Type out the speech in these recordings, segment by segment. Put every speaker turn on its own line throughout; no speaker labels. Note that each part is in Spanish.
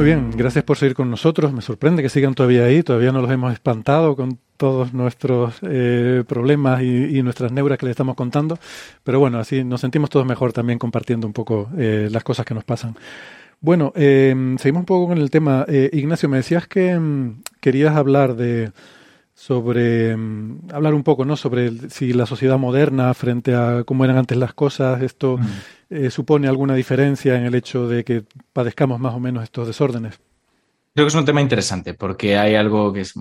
Muy bien, gracias por seguir con nosotros. Me sorprende que sigan todavía ahí. Todavía no los hemos espantado con todos nuestros eh, problemas y, nuestras neuras que les estamos contando. Pero bueno, así nos sentimos todos mejor también compartiendo un poco eh, las cosas que nos pasan. Bueno, eh, seguimos un poco con el tema. Eh, Ignacio, me decías que mm, querías hablar de sobre mm, hablar un poco, ¿no? Sobre el- si la sociedad moderna frente a cómo eran antes las cosas, esto eh, supone alguna diferencia en el hecho de que padezcamos más o menos estos desórdenes.
Creo que es un tema interesante porque hay algo que es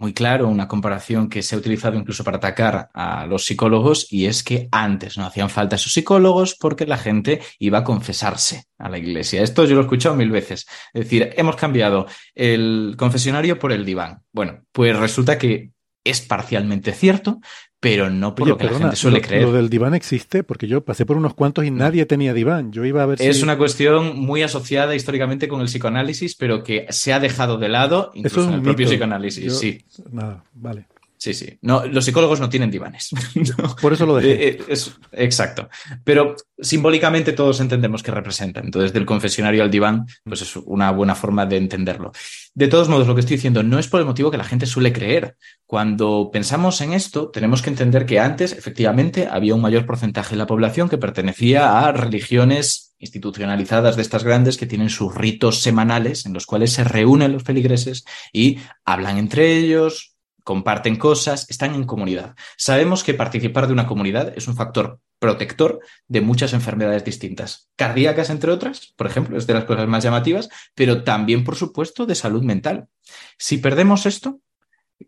muy claro, una comparación que se ha utilizado incluso para atacar a los psicólogos y es que antes no hacían falta esos psicólogos porque la gente iba a confesarse a la iglesia. Esto yo lo he escuchado mil veces. Es decir, hemos cambiado el confesionario por el diván. Bueno, pues resulta que es parcialmente cierto, pero no por
Oye,
lo que la
perdona,
gente suele
lo,
creer.
lo del diván existe porque yo pasé por unos cuantos y nadie tenía diván. Yo iba a ver
Es
si
una cuestión muy asociada históricamente con el psicoanálisis, pero que se ha dejado de lado incluso
es
en el propio
mito.
psicoanálisis.
Yo-
Sí,
Nada, vale.
Sí, sí. No, los psicólogos no tienen divanes. No.
Por eso lo dejé.
Eh, eh, es- exacto. Pero simbólicamente todos entendemos qué representa. Entonces, del confesionario al diván, pues es una buena forma de entenderlo. De todos modos, lo que estoy diciendo no es por el motivo que la gente suele creer. Cuando pensamos en esto, tenemos que entender que antes, efectivamente, había un mayor porcentaje de la población que pertenecía a religiones institucionalizadas de estas grandes que tienen sus ritos semanales en los cuales se reúnen los feligreses y hablan entre ellos, comparten cosas, están en comunidad. Sabemos que participar de una comunidad es un factor protector de muchas enfermedades distintas, cardíacas entre otras, por ejemplo, es de las cosas más llamativas, pero también, por supuesto, de salud mental. Si perdemos esto,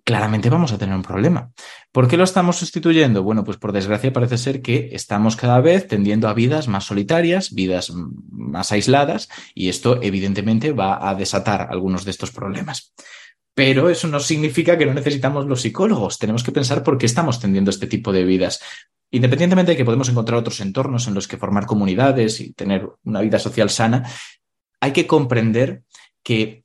claramente vamos a tener un problema. ¿Por qué lo estamos sustituyendo? Bueno, pues por desgracia parece ser que estamos cada vez tendiendo a vidas más solitarias, vidas más aisladas, y esto evidentemente va a desatar algunos de estos problemas. Pero eso no significa que no necesitamos los psicólogos. Tenemos que pensar por qué estamos tendiendo este tipo de vidas. Independientemente de que podemos encontrar otros entornos en los que formar comunidades y tener una vida social sana, hay que comprender que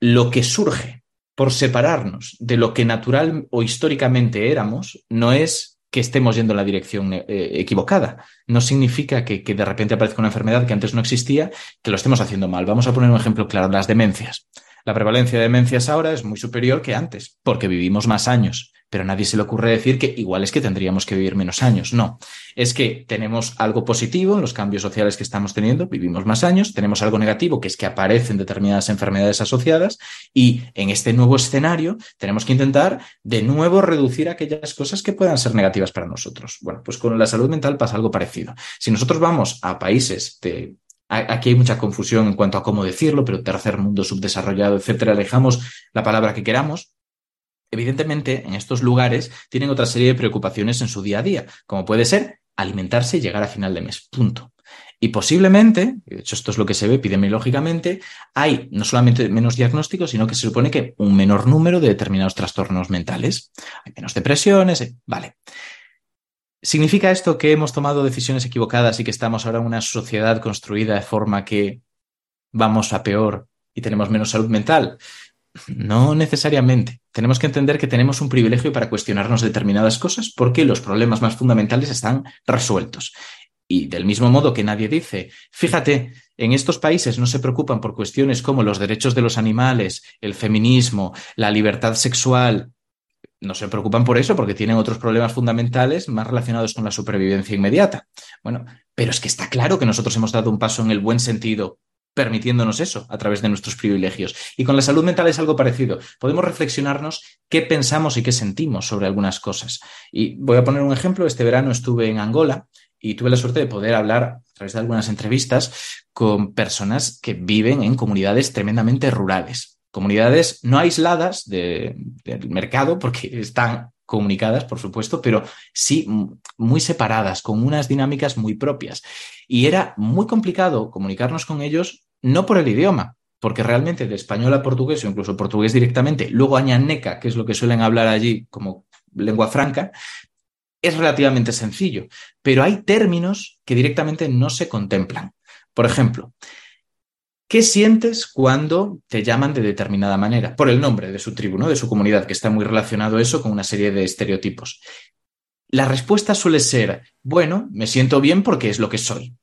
lo que surge por separarnos de lo que natural o históricamente éramos no es que estemos yendo en la dirección eh, equivocada. No significa que, que de repente aparezca una enfermedad que antes no existía, que lo estemos haciendo mal. Vamos a poner un ejemplo claro, las demencias. La prevalencia de demencias ahora es muy superior que antes, porque vivimos más años, pero a nadie se le ocurre decir que igual es que tendríamos que vivir menos años. No, es que tenemos algo positivo en los cambios sociales que estamos teniendo, vivimos más años, tenemos algo negativo, que es que aparecen determinadas enfermedades asociadas, y en este nuevo escenario tenemos que intentar de nuevo reducir aquellas cosas que puedan ser negativas para nosotros. Bueno, pues con la salud mental pasa algo parecido. Si nosotros vamos a países de Aquí hay mucha confusión en cuanto a cómo decirlo, pero tercer mundo subdesarrollado, etcétera, alejamos la palabra que queramos. Evidentemente, en estos lugares tienen otra serie de preocupaciones en su día a día, como puede ser alimentarse y llegar a final de mes. Punto. Y posiblemente, de hecho esto es lo que se ve epidemiológicamente, hay no solamente menos diagnósticos, sino que se supone que un menor número de determinados trastornos mentales. Hay menos depresiones, eh, vale. ¿Significa esto que hemos tomado decisiones equivocadas y que estamos ahora en una sociedad construida de forma que vamos a peor y tenemos menos salud mental? No necesariamente. Tenemos que entender que tenemos un privilegio para cuestionarnos determinadas cosas porque los problemas más fundamentales están resueltos. Y del mismo modo que nadie dice, fíjate, en estos países no se preocupan por cuestiones como los derechos de los animales, el feminismo, la libertad sexual, no se preocupan por eso porque tienen otros problemas fundamentales más relacionados con la supervivencia inmediata. Bueno, pero es que está claro que nosotros hemos dado un paso en el buen sentido permitiéndonos eso a través de nuestros privilegios. Y con la salud mental es algo parecido. Podemos reflexionarnos qué pensamos y qué sentimos sobre algunas cosas. Y voy a poner un ejemplo. Este verano estuve en Angola y tuve la suerte de poder hablar a través de algunas entrevistas con personas que viven en comunidades tremendamente rurales comunidades no aisladas de, del mercado, porque están comunicadas, por supuesto, pero sí muy separadas, con unas dinámicas muy propias. Y era muy complicado comunicarnos con ellos, no por el idioma, porque realmente de español a portugués o incluso portugués directamente, luego añaneca, que es lo que suelen hablar allí como lengua franca, es relativamente sencillo, pero hay términos que directamente no se contemplan. Por ejemplo, ¿qué sientes cuando te llaman de determinada manera? Por el nombre de su tribu, de su comunidad, que está muy relacionado eso con una serie de estereotipos. La respuesta suele ser, bueno, me siento bien porque es lo que soy.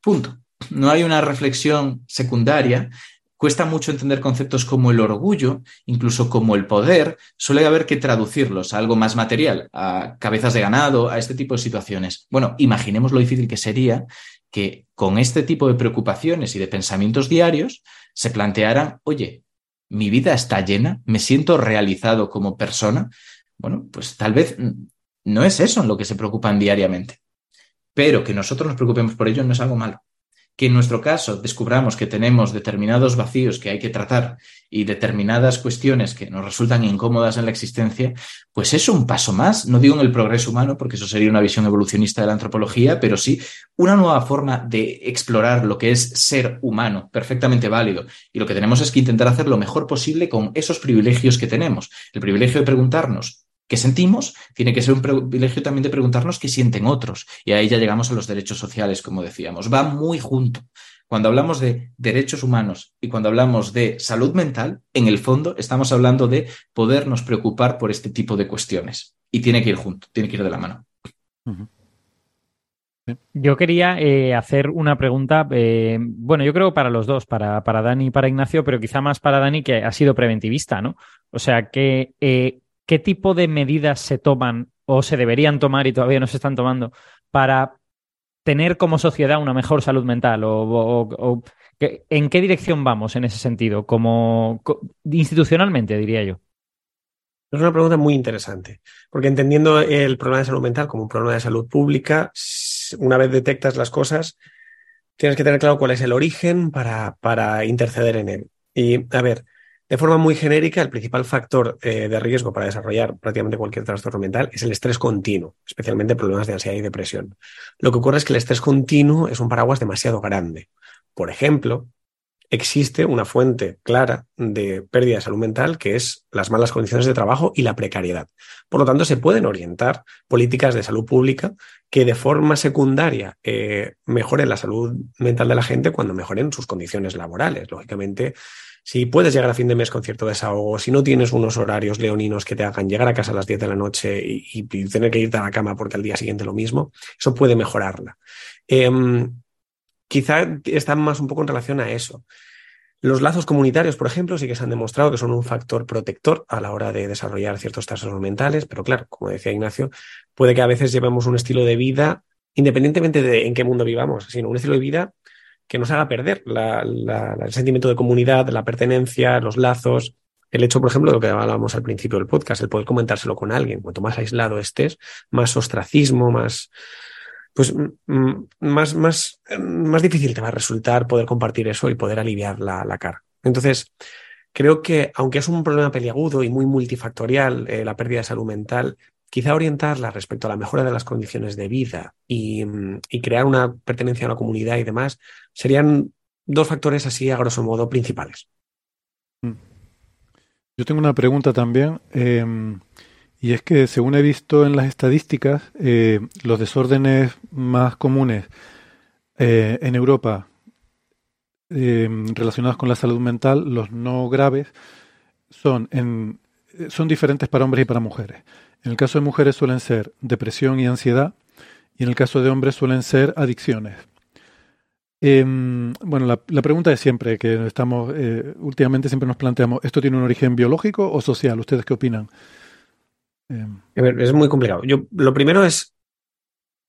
Punto. No hay una reflexión secundaria Cuesta mucho entender conceptos como el orgullo, incluso como el poder. Suele haber que traducirlos a algo más material, a cabezas de ganado, a este tipo de situaciones. Bueno, imaginemos lo difícil que sería que con este tipo de preocupaciones y de pensamientos diarios se plantearan, oye, mi vida está llena, me siento realizado como persona. Bueno, pues tal vez no es eso en lo que se preocupan diariamente. Pero que nosotros nos preocupemos por ello no es algo malo que en nuestro caso descubramos que tenemos determinados vacíos que hay que tratar y determinadas cuestiones que nos resultan incómodas en la existencia, pues es un paso más, no digo en el progreso humano, porque eso sería una visión evolucionista de la antropología, pero sí una nueva forma de explorar lo que es ser humano, perfectamente válido. Y lo que tenemos es que intentar hacer lo mejor posible con esos privilegios que tenemos. El privilegio de preguntarnos que sentimos, tiene que ser un privilegio también de preguntarnos qué sienten otros. Y ahí ya llegamos a los derechos sociales, como decíamos. Va muy junto. Cuando hablamos de derechos humanos y cuando hablamos de salud mental, en el fondo estamos hablando de podernos preocupar por este tipo de cuestiones. Y tiene que ir junto, tiene que ir de la mano.
Yo quería eh, hacer una pregunta, eh, bueno, yo creo para los dos, para, para Dani y para Ignacio, pero quizá más para Dani que ha sido preventivista, ¿no? O sea, que eh, ¿qué tipo de medidas se toman o se deberían tomar y todavía no se están tomando para tener como sociedad una mejor salud mental? ¿O, en qué dirección vamos en ese sentido? Como institucionalmente, diría yo.
Es una pregunta muy interesante, porque entendiendo el problema de salud mental como un problema de salud pública, una vez detectas las cosas, tienes que tener claro cuál es el origen para, para interceder en él. Y a ver, de forma muy genérica, el principal factor eh, de riesgo para desarrollar prácticamente cualquier trastorno mental es el estrés continuo, especialmente problemas de ansiedad y depresión. Lo que ocurre es que el estrés continuo es un paraguas demasiado grande. Por ejemplo, existe una fuente clara de pérdida de salud mental que es las malas condiciones de trabajo y la precariedad. Por lo tanto, se pueden orientar políticas de salud pública que de forma secundaria eh, mejoren la salud mental de la gente cuando mejoren sus condiciones laborales. Lógicamente, si puedes llegar a fin de mes con cierto desahogo, si no tienes unos horarios leoninos que te hagan llegar a casa a las 10 de la noche y, tener que irte a la cama porque al día siguiente lo mismo, eso puede mejorarla. Em, quizá están más un poco en relación a eso. Los lazos comunitarios, por ejemplo, sí que se han demostrado que son un factor protector a la hora de desarrollar ciertos trastornos mentales, pero claro, como decía Ignacio, puede que a veces llevemos un estilo de vida, independientemente de en qué mundo vivamos, sino un estilo de vida que nos haga perder el sentimiento de comunidad, la pertenencia, los lazos. El hecho, por ejemplo, de lo que hablábamos al principio del podcast, el poder comentárselo con alguien. Cuanto más aislado estés, más ostracismo, más, pues, más, más, más difícil te va a resultar poder compartir eso y poder aliviar la, la cara. Entonces, creo que aunque es un problema peliagudo y muy multifactorial, eh, la pérdida de salud mental, quizá orientarla respecto a la mejora de las condiciones de vida y, crear una pertenencia a la comunidad y demás, serían dos factores así, a grosso modo, principales. Mm.
Yo tengo una pregunta también, em, y es que según he visto en las estadísticas, eh, los desórdenes más comunes eh, en Europa em, relacionados con la salud mental, los no graves, son, en, son diferentes para hombres y para mujeres. En el caso de mujeres suelen ser depresión y ansiedad, y en el caso de hombres suelen ser adicciones. Em, bueno, la, pregunta es siempre que estamos, eh, últimamente siempre nos planteamos, ¿esto tiene un origen biológico o social? ¿Ustedes qué opinan?
Em. es muy complicado. Yo, lo primero es,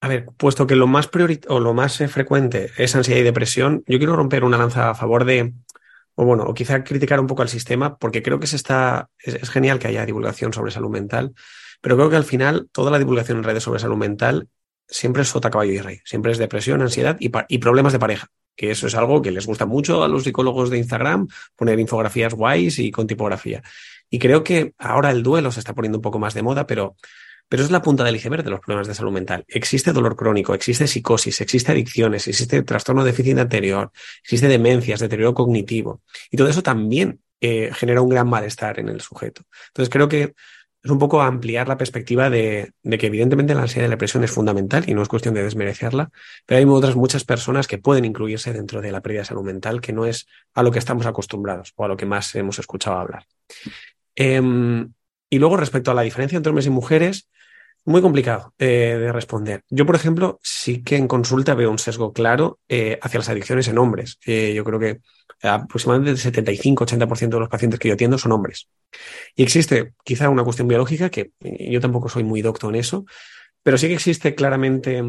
a ver, puesto que lo más o lo más eh, frecuente es ansiedad y depresión, yo quiero romper una lanza a favor de, o bueno, o quizá criticar un poco al sistema, porque creo que se está, es genial que haya divulgación sobre salud mental, pero creo que al final toda la divulgación en redes sobre salud mental siempre es sota, caballo y rey. Siempre es depresión, ansiedad y, problemas de pareja. que eso es algo que les gusta mucho a los psicólogos de Instagram, poner infografías guays y con tipografía. Y creo que ahora el duelo se está poniendo un poco más de moda, pero, pero es la punta del iceberg de los problemas de salud mental. Existe dolor crónico, existe psicosis, existe adicciones, existe trastorno de déficit anterior, existe demencias, deterioro cognitivo. Y todo eso también eh, genera un gran malestar en el sujeto. Entonces creo que es un poco ampliar la perspectiva de, que evidentemente la ansiedad y la depresión es fundamental y no es cuestión de desmerecerla, pero hay otras muchas personas que pueden incluirse dentro de la pérdida de salud mental, que no es a lo que estamos acostumbrados o a lo que más hemos escuchado hablar. Eh, y luego respecto a la diferencia entre hombres y mujeres, muy complicado eh, de responder. Yo, por ejemplo, sí que en consulta veo un sesgo claro eh, hacia las adicciones en hombres. yo creo que aproximadamente el 75-80% de los pacientes que yo atiendo son hombres. Y existe quizá una cuestión biológica, que eh, yo tampoco soy muy docto en eso, pero sí que existe claramente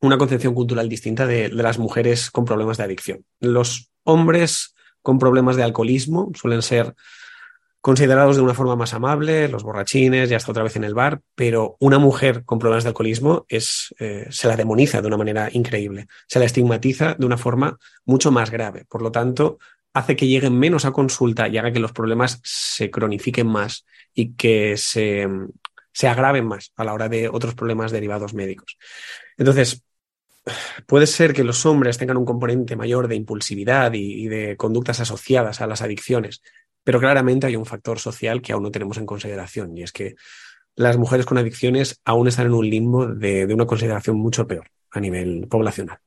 una concepción cultural distinta de las mujeres con problemas de adicción. Los hombres con problemas de alcoholismo suelen ser considerados de una forma más amable, los borrachines, ya está otra vez en el bar, pero una mujer con problemas de alcoholismo es, eh, se la demoniza de una manera increíble, se la estigmatiza de una forma mucho más grave. Por lo tanto, hace que lleguen menos a consulta y haga que los problemas se cronifiquen más y que se, se agraven más a la hora de otros problemas derivados médicos. Entonces, puede ser que los hombres tengan un componente mayor de impulsividad y, y, de conductas asociadas a las adicciones, pero claramente hay un factor social que aún no tenemos en consideración y es que las mujeres con adicciones aún están en un limbo de, una consideración mucho peor a nivel poblacional.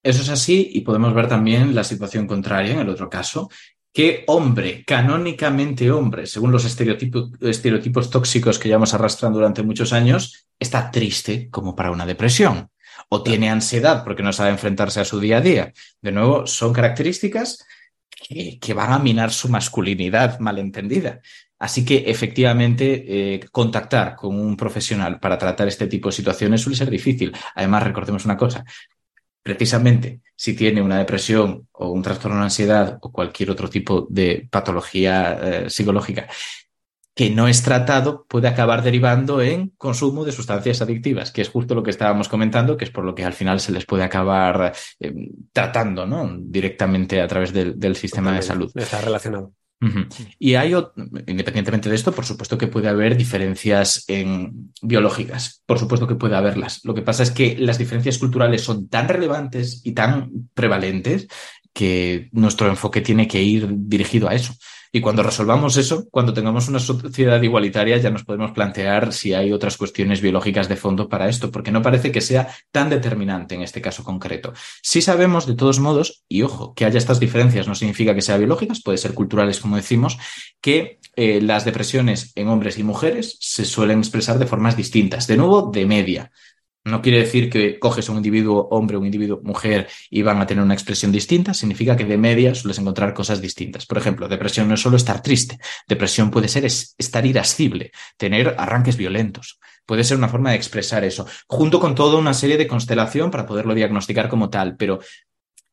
Eso es así y podemos ver también la situación contraria en el otro caso, que hombre, canónicamente hombre, según los estereotipos, estereotipos tóxicos que llevamos arrastrando durante muchos años, está triste como para una depresión o tiene ansiedad porque no sabe enfrentarse a su día a día. De nuevo, son características que, van a minar su masculinidad malentendida. Así que efectivamente eh, contactar con un profesional para tratar este tipo de situaciones suele ser difícil. Además, recordemos una cosa, precisamente si tiene una depresión o un trastorno de ansiedad o cualquier otro tipo de patología eh, psicológica que no es tratado puede acabar derivando en consumo de sustancias adictivas, que es justo lo que estábamos comentando, que es por lo que al final se les puede acabar eh, tratando ¿no? directamente a través del, del sistema de salud.
Está relacionado.
Uh -huh. Y hay, independientemente de esto, por supuesto que puede haber diferencias en biológicas, por supuesto que puede haberlas. Lo que pasa es que las diferencias culturales son tan relevantes y tan prevalentes que nuestro enfoque tiene que ir dirigido a eso. Y cuando resolvamos eso, cuando tengamos una sociedad igualitaria, ya nos podemos plantear si hay otras cuestiones biológicas de fondo para esto, porque no parece que sea tan determinante en este caso concreto. Sí sabemos, de todos modos, y ojo, que haya estas diferencias no significa que sean biológicas, puede ser culturales, como decimos, que eh, las depresiones en hombres y mujeres se suelen expresar de formas distintas. De nuevo, de media. No quiere decir que coges un individuo hombre un individuo mujer y van a tener una expresión distinta, significa que de media sueles encontrar cosas distintas. Por ejemplo, depresión no es solo estar triste, depresión puede ser estar irascible, tener arranques violentos. Puede ser una forma de expresar eso, junto con toda una serie de constelación para poderlo diagnosticar como tal, pero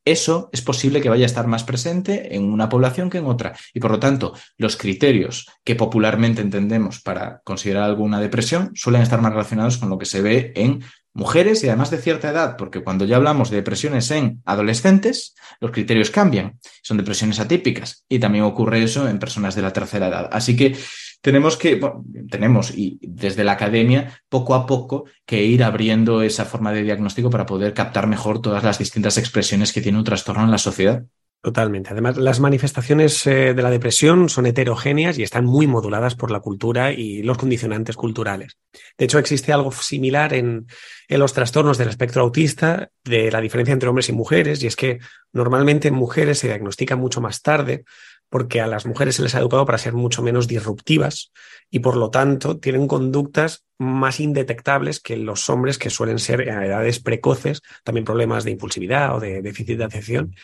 eso es posible que vaya a estar más presente en una población que en otra. Y por lo tanto, los criterios que popularmente entendemos para considerar alguna depresión suelen estar más relacionados con lo que se ve en mujeres y además de cierta edad, porque cuando ya hablamos de depresiones en adolescentes, los criterios cambian. Son depresiones atípicas y también ocurre eso en personas de la tercera edad. Así que tenemos que, bueno, tenemos y desde la academia poco a poco que ir abriendo esa forma de diagnóstico para poder captar mejor todas las distintas expresiones que tiene un trastorno en la sociedad.
Totalmente. Además, las manifestaciones eh, de la depresión son heterogéneas y están muy moduladas por la cultura y los condicionantes culturales. De hecho, existe algo similar en, en, los trastornos del espectro autista, de la diferencia entre hombres y mujeres, y es que normalmente en mujeres se diagnostica mucho más tarde, porque a las mujeres se les ha educado para ser mucho menos disruptivas y por lo tanto tienen conductas más indetectables que los hombres que suelen ser a edades precoces, también problemas de impulsividad o de déficit de atención,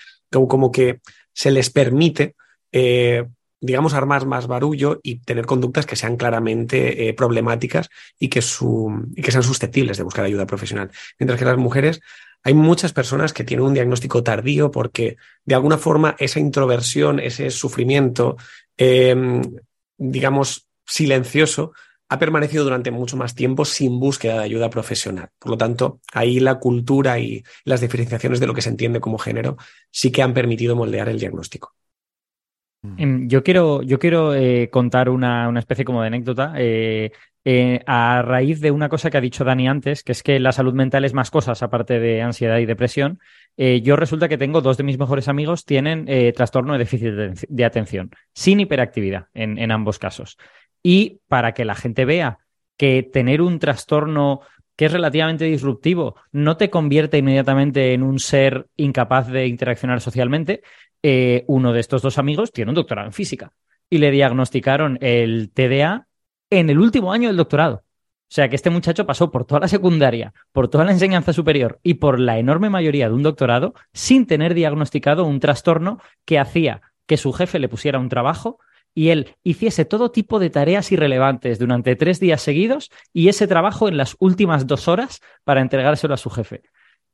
como que se les permite, eh, digamos, armar más barullo y tener conductas que sean claramente eh, problemáticas y que, su, que sean susceptibles de buscar ayuda profesional. Mientras que las mujeres hay muchas personas que tienen un diagnóstico tardío porque de alguna forma esa introversión, ese sufrimiento, eh, digamos, silencioso, ha permanecido durante mucho más tiempo sin búsqueda de ayuda profesional. Por lo tanto, ahí la cultura y las diferenciaciones de lo que se entiende como género sí que han permitido moldear el diagnóstico.
Em, yo quiero, yo quiero eh, contar una, una, especie como de anécdota eh, eh, a raíz de una cosa que ha dicho Dani antes, que es que la salud mental es más cosas aparte de ansiedad y depresión. Eh, yo resulta que tengo dos de mis mejores amigos tienen eh, trastorno de déficit de, de atención, sin hiperactividad en, en ambos casos. Y para que la gente vea que tener un trastorno que es relativamente disruptivo no te convierte inmediatamente en un ser incapaz de interaccionar socialmente, eh, uno de estos dos amigos tiene un doctorado en física y le diagnosticaron el TDA en el último año del doctorado. O sea que este muchacho pasó por toda la secundaria, por toda la enseñanza superior y por la enorme mayoría de un doctorado sin tener diagnosticado un trastorno que hacía que su jefe le pusiera un trabajo y él hiciese todo tipo de tareas irrelevantes durante tres días seguidos y ese trabajo en las últimas dos horas para entregárselo a su jefe.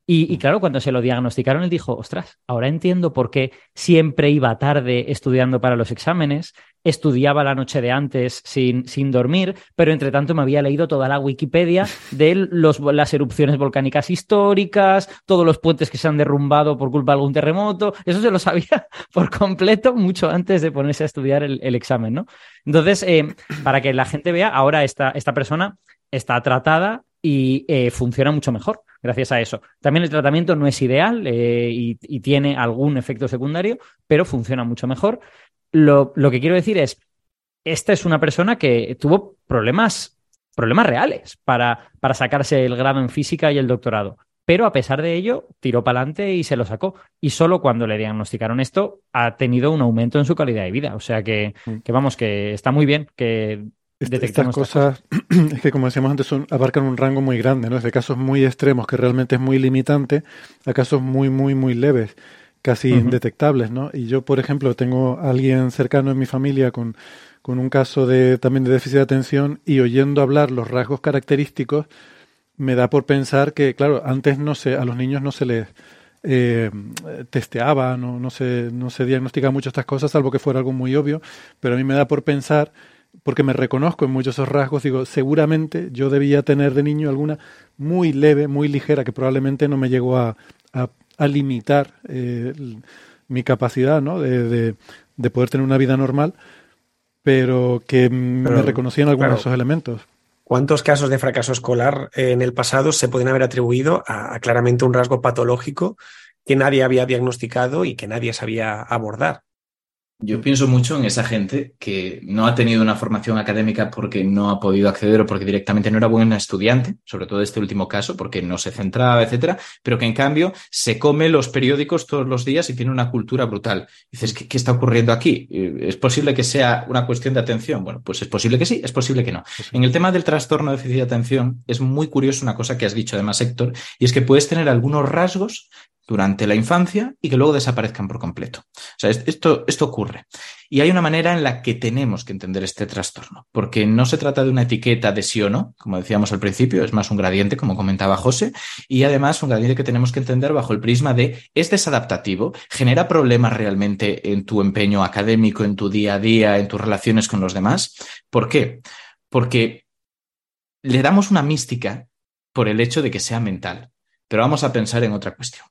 Y, y, claro, cuando se lo diagnosticaron, él dijo, ostras, ahora entiendo por qué siempre iba tarde estudiando para los exámenes, estudiaba la noche de antes sin, sin dormir, pero entre tanto me había leído toda la Wikipedia de los, las erupciones volcánicas históricas, todos los puentes que se han derrumbado por culpa de algún terremoto, eso se lo sabía por completo mucho antes de ponerse a estudiar el, el examen, ¿no? Entonces, eh, para que la gente vea, ahora esta, esta persona está tratada y eh, funciona mucho mejor gracias a eso. También el tratamiento no es ideal eh, y, y, tiene algún efecto secundario, pero funciona mucho mejor. Lo, lo, que quiero decir es, esta es una persona que tuvo problemas, problemas reales para, para sacarse el grado en física y el doctorado. Pero a pesar de ello, tiró para adelante y se lo sacó. Y solo cuando le diagnosticaron esto, ha tenido un aumento en su calidad de vida. O sea que, que vamos, que está muy bien que
estas cosas, es que como decíamos antes, son, abarcan un rango muy grande, ¿no? Desde casos muy extremos, que realmente es muy limitante, a casos muy, muy, muy leves, casi uh -huh. indetectables, ¿no? Y yo, por ejemplo, tengo a alguien cercano en mi familia con, con un caso de, también de déficit de atención y oyendo hablar los rasgos característicos, me da por pensar que, claro, antes no se, a los niños no se les eh, testeaba, no, no, se, no se diagnosticaba mucho estas cosas, salvo que fuera algo muy obvio, pero a mí me da por pensar porque me reconozco en muchos esos rasgos, digo, seguramente yo debía tener de niño alguna muy leve, muy ligera, que probablemente no me llegó a, a, a limitar eh, mi capacidad ¿no? de, de, de, poder tener una vida normal, pero que pero, me reconocían algunos claro. de esos elementos.
¿Cuántos casos de fracaso escolar en el pasado se pueden haber atribuido a, a claramente un rasgo patológico que nadie había diagnosticado y que nadie sabía abordar?
Yo pienso mucho en esa gente que no ha tenido una formación académica porque no ha podido acceder o porque directamente no era buena estudiante, sobre todo este último caso, porque no se centraba, etcétera, pero que en cambio se come los periódicos todos los días y tiene una cultura brutal. dices, ¿qué, ¿qué, está ocurriendo aquí? ¿Es posible que sea una cuestión de atención? Bueno, pues es posible que sí, es posible que no. En el tema del trastorno de déficit de atención, es muy curioso una cosa que has dicho además, Héctor, y es que puedes tener algunos rasgos durante la infancia y que luego desaparezcan por completo. O sea, esto, esto ocurre. Y hay una manera en la que tenemos que entender este trastorno, porque no se trata de una etiqueta de sí o no, como decíamos al principio, es más un gradiente, como comentaba José, y además un gradiente que tenemos que entender bajo el prisma de es desadaptativo, genera problemas realmente en tu empeño académico, en tu día a día, en tus relaciones con los demás. ¿Por qué? Porque le damos una mística por el hecho de que sea mental. Pero vamos a pensar en otra cuestión.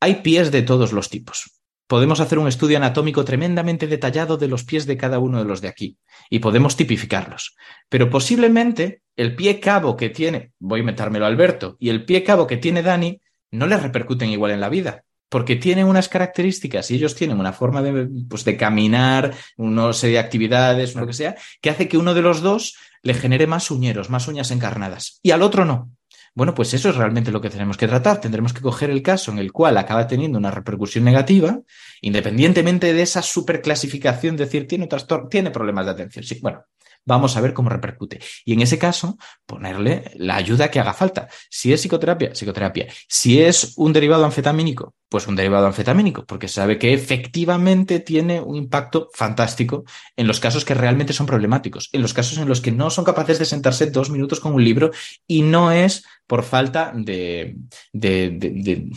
Hay pies de todos los tipos. Podemos hacer un estudio anatómico tremendamente detallado de los pies de cada uno de los de aquí y podemos tipificarlos. Pero posiblemente el pie cabo que tiene, voy a inventármelo Alberto, y el pie cabo que tiene Dani no le repercuten igual en la vida, porque tienen unas características y ellos tienen una forma de, pues, de caminar, una serie de actividades, lo que sea, que hace que uno de los dos le genere más uñeros, más uñas encarnadas, y al otro no. Bueno, pues eso es realmente lo que tenemos que tratar. Tendremos que coger el caso en el cual acaba teniendo una repercusión negativa, independientemente de esa superclasificación, decir, tiene, trastorno, tiene problemas de atención. Sí, bueno, vamos a ver cómo repercute. Y en ese caso, ponerle la ayuda que haga falta. Si es psicoterapia, psicoterapia. Si es un derivado anfetamínico, pues un derivado anfetamínico, porque sabe que efectivamente tiene un impacto fantástico en los casos que realmente son problemáticos, en los casos en los que no son capaces de sentarse dos minutos con un libro y no es por falta de, de, de, de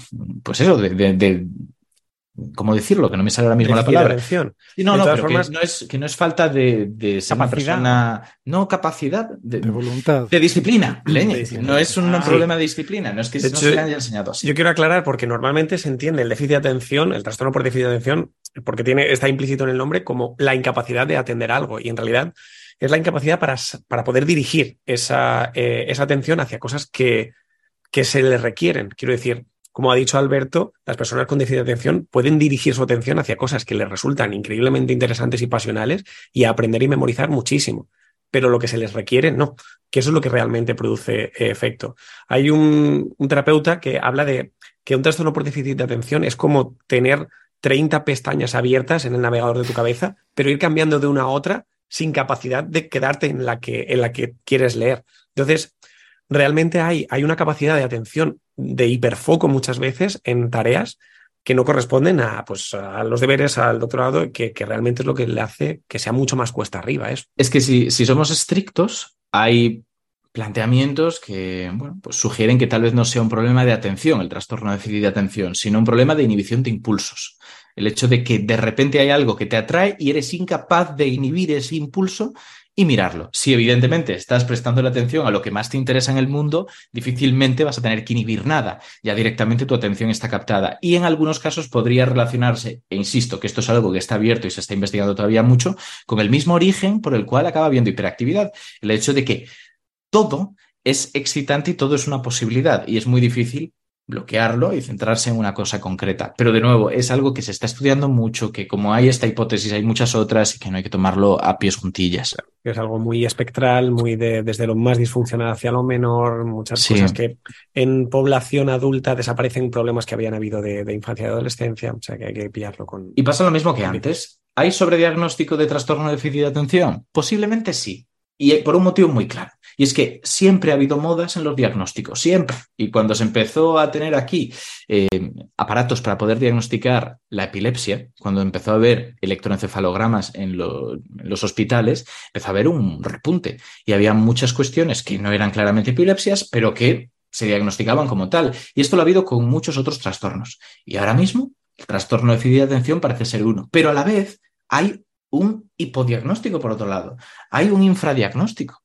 pues eso, de, ¿Cómo decirlo? Que no me sale ahora mismo la palabra.
atención.
Sí, no,
De
no, pero que
formas-
no es, que no es falta de, de ser una
Capacidad.
persona. No, capacidad. De,
De voluntad.
de disciplina,
disciplina.
No es un
Ah,
problema de disciplina, no es que
De
no
hecho,
se le haya enseñado así.
Yo quiero aclarar porque normalmente se entiende el déficit de atención, el trastorno por déficit de atención, porque tiene, está implícito en el nombre como la incapacidad de atender algo. Y en realidad es la incapacidad para, para poder dirigir esa, eh, esa atención hacia cosas que, que se le requieren. Quiero decir, como ha dicho Alberto, las personas con déficit de atención pueden dirigir su atención hacia cosas que les resultan increíblemente interesantes y pasionales y aprender y memorizar muchísimo. Pero lo que se les requiere, no, que eso es lo que realmente produce eh, efecto. Hay un, terapeuta que habla de que un trastorno por déficit de atención es como tener 30 pestañas abiertas en el navegador de tu cabeza, pero ir cambiando de una a otra sin capacidad de quedarte en la que, en la que quieres leer. Entonces, realmente hay, hay una capacidad de atención, de hiperfoco muchas veces en tareas que no corresponden a, pues, a los deberes, al doctorado, que, que realmente es lo que le hace que sea mucho más cuesta arriba eso.
Es que si, si somos estrictos, hay planteamientos que bueno, pues sugieren que tal vez no sea un problema de atención, el trastorno déficit de atención, sino un problema de inhibición de impulsos. El hecho de que de repente hay algo que te atrae y eres incapaz de inhibir ese impulso y mirarlo. Si evidentemente estás prestando la atención a lo que más te interesa en el mundo, difícilmente vas a tener que inhibir nada. Ya directamente tu atención está captada. Y en algunos casos podría relacionarse, e insisto que esto es algo que está abierto y se está investigando todavía mucho, con el mismo origen por el cual acaba habiendo hiperactividad. El hecho de que todo es excitante y todo es una posibilidad y es muy difícil bloquearlo y centrarse en una cosa concreta. Pero de nuevo, es algo que se está estudiando mucho, que como hay esta hipótesis, hay muchas otras y que no hay que tomarlo a pies juntillas.
es algo muy espectral, muy de, desde lo más disfuncional hacia lo menor, muchas
Sí.
cosas que en población adulta desaparecen problemas que habían habido de, de infancia y adolescencia, o sea que hay que pillarlo con...
Y pasa lo mismo que antes. ¿Hay sobrediagnóstico de trastorno de déficit de atención? Posiblemente sí. Y por un motivo muy claro. Y es que siempre ha habido modas en los diagnósticos, siempre. Y cuando se empezó a tener aquí eh, aparatos para poder diagnosticar la epilepsia, cuando empezó a haber electroencefalogramas en, lo- en los hospitales, empezó a haber un repunte. Y había muchas cuestiones que no eran claramente epilepsias, pero que se diagnosticaban como tal. Y esto lo ha habido con muchos otros trastornos. Y ahora mismo el trastorno de déficit de atención parece ser uno, pero a la vez hay un hipodiagnóstico por otro lado, hay un infradiagnóstico.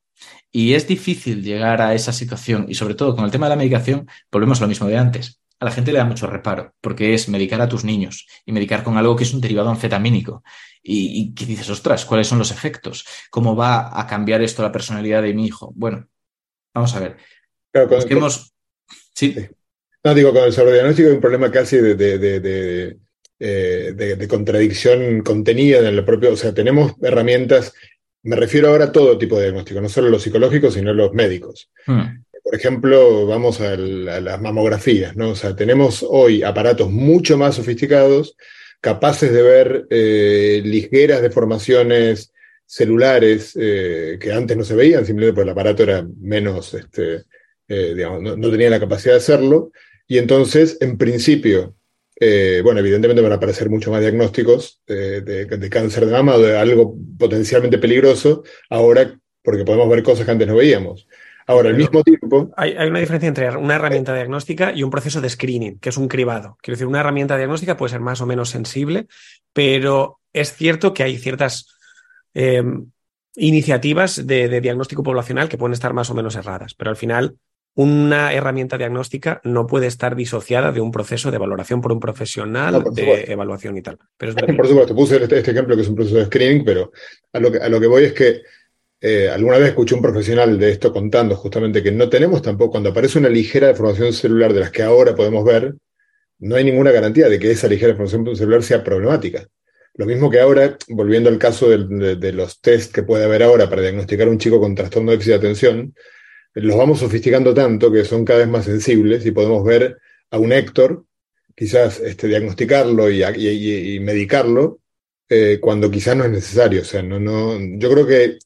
Y es difícil llegar a esa situación y sobre todo con el tema de la medicación, volvemos a lo mismo de antes. A la gente le da mucho reparo porque es medicar a tus niños y medicar con algo que es un derivado anfetamínico. Y, y que dices, ostras, ¿cuáles son los efectos? ¿Cómo va a cambiar esto la personalidad de mi hijo? Bueno, vamos a ver.
Claro, con-
Busquemos... Sí,
No, digo, con el sobrediagnóstico hay un problema casi de, de, de, de, eh, de- de contradicción contenida en el propio, o sea, tenemos herramientas, me refiero ahora a todo tipo de diagnóstico, no solo los psicológicos, sino los médicos.
Hmm.
Por ejemplo, vamos a, las mamografías, ¿no? O sea, tenemos hoy aparatos mucho más sofisticados, capaces de ver eh, ligeras deformaciones celulares eh, que antes no se veían, simplemente porque el aparato era menos, este, eh, digamos, no, no tenía la capacidad de hacerlo. Y entonces, en principio, eh, bueno, evidentemente van a aparecer mucho más diagnósticos eh, de, de cáncer de mama o de algo potencialmente peligroso, ahora porque podemos ver cosas que antes no veíamos. Ahora, al mismo tiempo,
Hay, hay una diferencia entre una herramienta diagnóstica y un proceso de screening, que es un cribado. Quiero decir, una herramienta diagnóstica puede ser más o menos sensible, pero es cierto que hay ciertas eh, iniciativas de, de diagnóstico poblacional que pueden estar más o menos erradas, pero al final una herramienta diagnóstica no puede estar disociada de un proceso de valoración por un profesional,
No, por
de evaluación y tal. Pero es
por supuesto, puse este, este ejemplo que es un proceso de screening, pero a lo que, a lo que voy es que eh, alguna vez escuché un profesional de esto contando justamente que no tenemos tampoco, cuando aparece una ligera deformación celular de las que ahora podemos ver, no hay ninguna garantía de que esa ligera deformación celular sea problemática. Lo mismo que ahora, volviendo al caso de, de los test que puede haber ahora para diagnosticar a un chico con trastorno de déficit de atención, los vamos sofisticando tanto que son cada vez más sensibles y podemos ver a un Héctor, quizás este, diagnosticarlo y, medicarlo eh, cuando quizás no es necesario. O sea, no, no, yo creo que,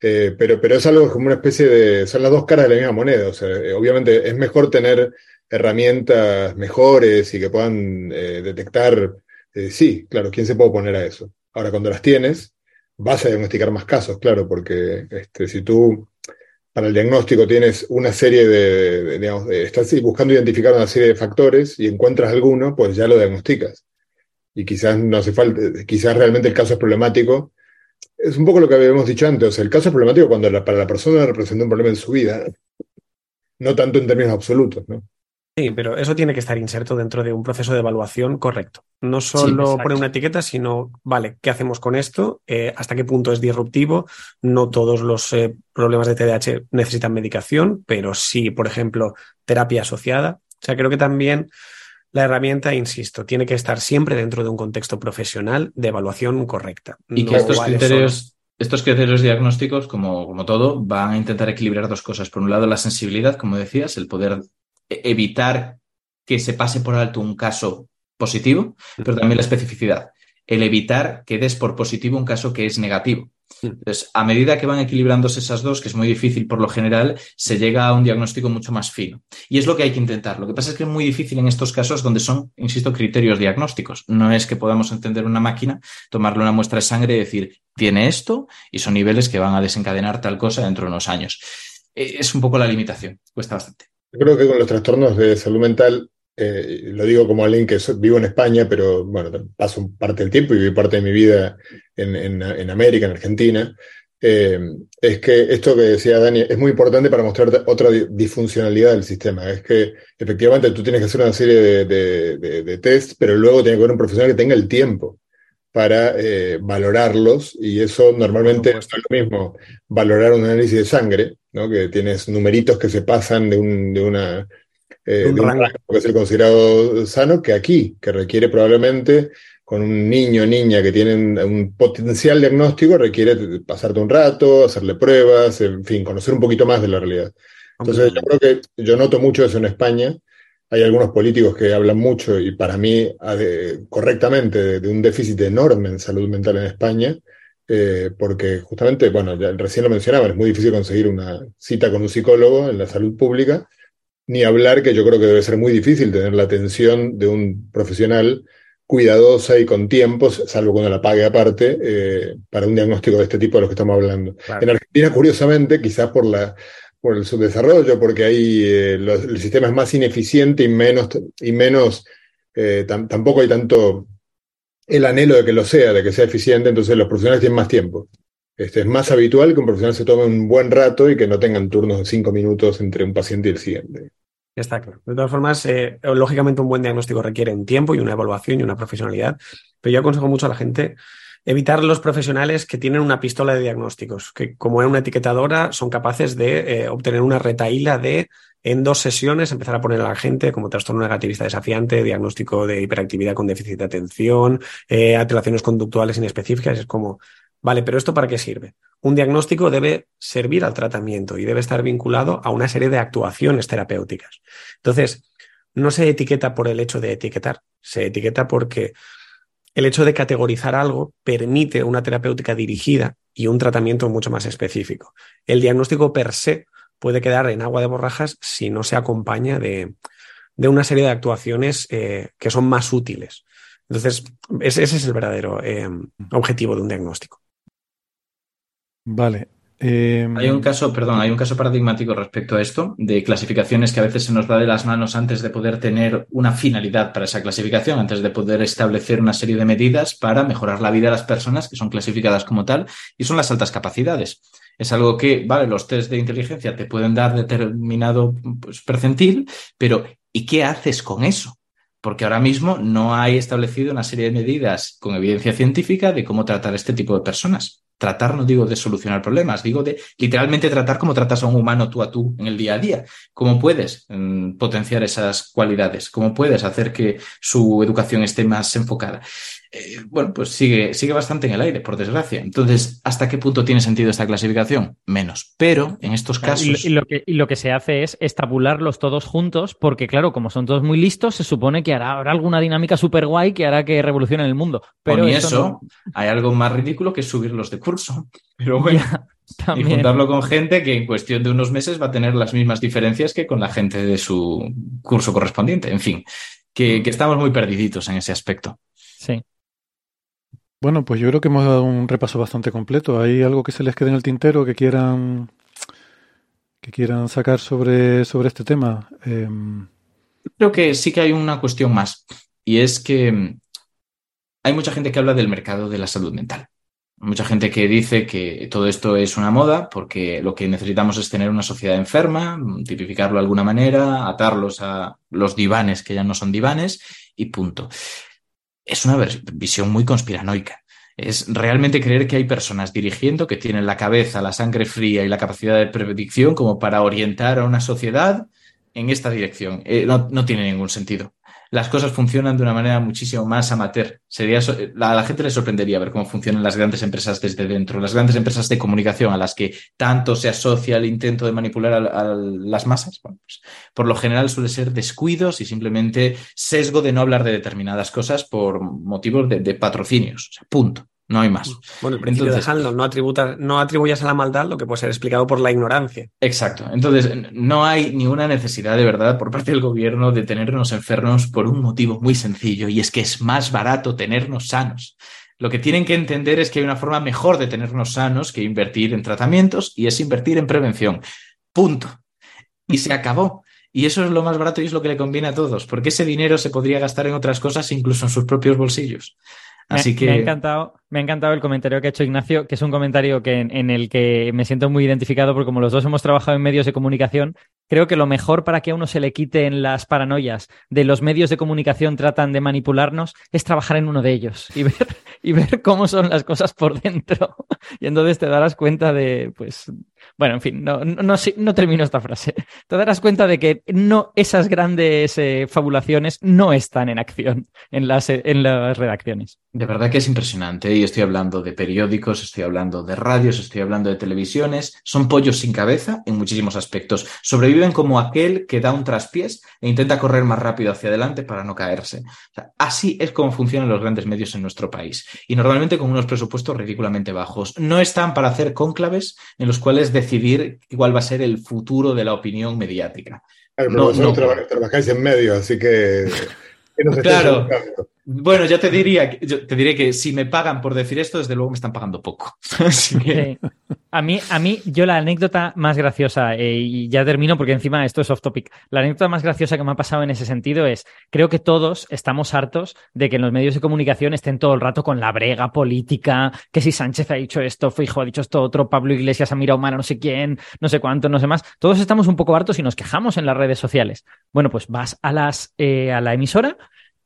eh, pero, pero es algo como una especie de, son las dos caras de la misma moneda. O sea, eh, obviamente es mejor tener herramientas mejores y que puedan detectar, sí, claro, ¿quién se puede oponer a eso? Ahora, cuando las tienes, vas a diagnosticar más casos, claro, porque este, si tú para el diagnóstico tienes una serie de, digamos, estás buscando identificar una serie de factores y encuentras alguno, pues ya lo diagnosticas. y quizás no hace falta, quizás realmente el caso es problemático. Es un poco lo que habíamos dicho antes, el caso es problemático cuando para la persona representa un problema en su vida, no tanto en términos absolutos, ¿no?
Sí, pero eso tiene que estar inserto dentro de un proceso de evaluación correcto. No solo poner una etiqueta, sino, vale, ¿qué hacemos con esto? Eh, ¿Hasta qué punto es disruptivo? No todos los eh, problemas de TDAH necesitan medicación, pero sí, por ejemplo, terapia asociada. O sea, creo que también la herramienta, insisto, tiene que estar siempre dentro de un contexto profesional de evaluación correcta.
Y
No
que estos criterios, estos criterios diagnósticos, como, como todo, van a intentar equilibrar dos cosas. Por un lado, la sensibilidad, como decías, el poder evitar que se pase por alto un caso positivo, pero también la especificidad. El evitar que des por positivo un caso que es negativo. Entonces, a medida que van equilibrándose esas dos, que es muy difícil por lo general, se llega a un diagnóstico mucho más fino. Y es lo que hay que intentar. Lo que pasa es que es muy difícil en estos casos donde son, insisto, criterios diagnósticos. No es que podamos entender una máquina, tomarle una muestra de sangre y decir, tiene esto, y son niveles que van a desencadenar tal cosa dentro de unos años. Eh, Es un poco la limitación, cuesta bastante.
Creo que con los trastornos de salud mental, eh, lo digo como alguien que vivo en España, pero bueno, paso parte del tiempo y viví parte de mi vida en, en- en América, en Argentina, eh, es que esto que decía Dani es muy importante para mostrar otra di- disfuncionalidad del sistema. Es que efectivamente tú tienes que hacer una serie de, de, de, de tests, pero luego tiene que haber un profesional que tenga el tiempo para eh, valorarlos y eso normalmente no es lo mismo valorar un análisis de sangre, ¿no? que tienes numeritos que se pasan de, un, de una eh,
De un
de un
rango.
rango que es el considerado sano, que aquí, que requiere probablemente con un niño o niña que tienen un potencial diagnóstico, requiere pasarte un rato, hacerle pruebas, en fin, conocer un poquito más de la realidad. Entonces, yo creo que yo noto mucho eso en España. Hay algunos políticos que hablan mucho y para mí correctamente de, de un déficit enorme en salud mental en España, eh, porque justamente, bueno, ya recién lo mencionaba, es muy difícil conseguir una cita con un psicólogo en la salud pública, ni hablar que yo creo que debe ser muy difícil tener la atención de un profesional cuidadosa y con tiempos, salvo cuando la pague aparte, eh, para un diagnóstico de este tipo de los que estamos hablando.
Claro.
En Argentina, curiosamente, quizás por la por el subdesarrollo, porque ahí eh, los- el sistema es más ineficiente y menos, y menos eh, tam- tampoco hay tanto el anhelo de que lo sea, de que sea eficiente, entonces los profesionales tienen más tiempo. Este, es más habitual que un profesional se tome un buen rato y que no tengan turnos de cinco minutos entre un paciente y el siguiente.
Está claro. De todas formas, eh, lógicamente un buen diagnóstico requiere un tiempo y una evaluación y una profesionalidad, pero yo aconsejo mucho a la gente evitar los profesionales que tienen una pistola de diagnósticos, que como en una etiquetadora son capaces de eh, obtener una retaíla de en dos sesiones empezar a poner a la gente como trastorno negativista desafiante, diagnóstico de hiperactividad con déficit de atención, eh, alteraciones conductuales inespecíficas. Es como, vale, pero ¿esto para qué sirve? Un diagnóstico debe servir al tratamiento y debe estar vinculado a una serie de actuaciones terapéuticas. Entonces, no se etiqueta por el hecho de etiquetar, se etiqueta porque el hecho de categorizar algo permite una terapéutica dirigida y un tratamiento mucho más específico. El diagnóstico per se puede quedar en agua de borrajas si no se acompaña de, de una serie de actuaciones eh, que son más útiles. Entonces, ese, ese es el verdadero eh, objetivo de un diagnóstico.
Vale. Eh,
Hay un caso, perdón, hay un caso paradigmático respecto a esto, de clasificaciones que a veces se nos va de las manos antes de poder tener una finalidad para esa clasificación, antes de poder establecer una serie de medidas para mejorar la vida de las personas que son clasificadas como tal, y son las altas capacidades. Es algo que, vale, los test de inteligencia te pueden dar determinado pues, percentil, pero ¿y qué haces con eso? Porque ahora mismo no hay establecido una serie de medidas con evidencia científica de cómo tratar este tipo de personas. Tratar no digo de solucionar problemas, digo de literalmente tratar como tratas a un humano tú a tú en el día a día. ¿Cómo puedes mm, potenciar esas cualidades? ¿Cómo puedes hacer que su educación esté más enfocada? Eh, bueno, pues sigue, sigue bastante en el aire, por desgracia. Entonces, ¿hasta qué punto tiene sentido esta clasificación? Menos. Pero en estos casos.
Y, lo- y lo que, y lo que se hace es estabularlos todos juntos, porque claro, como son todos muy listos, se supone que hará, habrá alguna dinámica súper guay que hará que revolucione el mundo. Pero
Con
eso no-
hay algo más ridículo que subirlos de curso. Pero bueno,
Ya,
y juntarlo con gente que en cuestión de unos meses va a tener las mismas diferencias que con la gente de su curso correspondiente. En fin, que, que estamos muy perdiditos en ese aspecto.
Sí.
Bueno, pues yo creo que hemos dado un repaso bastante completo. ¿Hay algo que se les quede en el tintero que quieran que quieran sacar sobre, sobre este tema? Em,
Creo que sí que hay una cuestión más, y es que mm, hay mucha gente que habla del mercado de la salud mental. Mucha gente que dice que todo esto es una moda porque lo que necesitamos es tener una sociedad enferma, tipificarlo de alguna manera, atarlos a los divanes que ya no son divanes y punto. Es una visión muy conspiranoica. Es realmente creer que hay personas dirigiendo que tienen la cabeza, la sangre fría y la capacidad de predicción como para orientar a una sociedad en esta dirección. Eh, no, no tiene ningún sentido las cosas funcionan de una manera muchísimo más amateur. Sería, a la gente le sorprendería ver cómo funcionan las grandes empresas desde dentro, las grandes empresas de comunicación a las que tanto se asocia el intento de manipular a, las masas. pues, por lo general suele ser descuidos y simplemente sesgo de no hablar de determinadas cosas por motivos de, patrocinios. Punto. No hay más.
Bueno, el principio de no, no atribuyas a la maldad lo que puede ser explicado por la ignorancia.
Exacto. Entonces, no hay ninguna necesidad de verdad por parte del gobierno de tenernos enfermos por un motivo muy sencillo, y es que es más barato tenernos sanos. Lo que tienen que entender es que hay una forma mejor de tenernos sanos que invertir en tratamientos y es invertir en prevención. Punto. Y se acabó. Y eso es lo más barato y es lo que le conviene a todos, porque ese dinero se podría gastar en otras cosas, incluso en sus propios bolsillos. Así que...
me, ha encantado, me ha encantado el comentario que ha hecho Ignacio, que es un comentario que, en, el que me siento muy identificado, porque como los dos hemos trabajado en medios de comunicación, creo que lo mejor para que a uno se le quiten las paranoias de los medios de comunicación tratan de manipularnos es trabajar en uno de ellos y ver, y ver cómo son las cosas por dentro. Y entonces te darás cuenta de, pues, bueno, en fin, no, no, no, termino esta frase. Te darás cuenta de que no, esas grandes eh, fabulaciones no están en acción en las, en las redacciones.
De verdad que es impresionante. Y estoy hablando de periódicos, estoy hablando de radios, estoy hablando de televisiones. Son pollos sin cabeza en muchísimos aspectos. Sobreviven como aquel que da un traspiés e intenta correr más rápido hacia adelante para no caerse. así es como funcionan los grandes medios en nuestro país. Y normalmente con unos presupuestos ridículamente bajos. No están para hacer cónclaves en los cuales decidir cuál va a ser el futuro de la opinión mediática.
Claro, pero vosotros trabajáis en medio, así que...
claro. Bueno, yo te diría, yo te diré que si me pagan por decir esto, desde luego me están pagando poco.
A mí, a mí, yo la anécdota más graciosa, eh, y ya termino porque encima esto es off topic, la anécdota más graciosa que me ha pasado en ese sentido es, creo que todos estamos hartos de que en los medios de comunicación estén todo el rato con la brega política, que si Sánchez ha dicho esto, Fijo ha dicho esto otro, Pablo Iglesias ha mirado mal a no sé quién, no sé cuánto, no sé más. Todos estamos un poco hartos y nos quejamos en las redes sociales. Bueno, pues vas a las, eh, a la emisora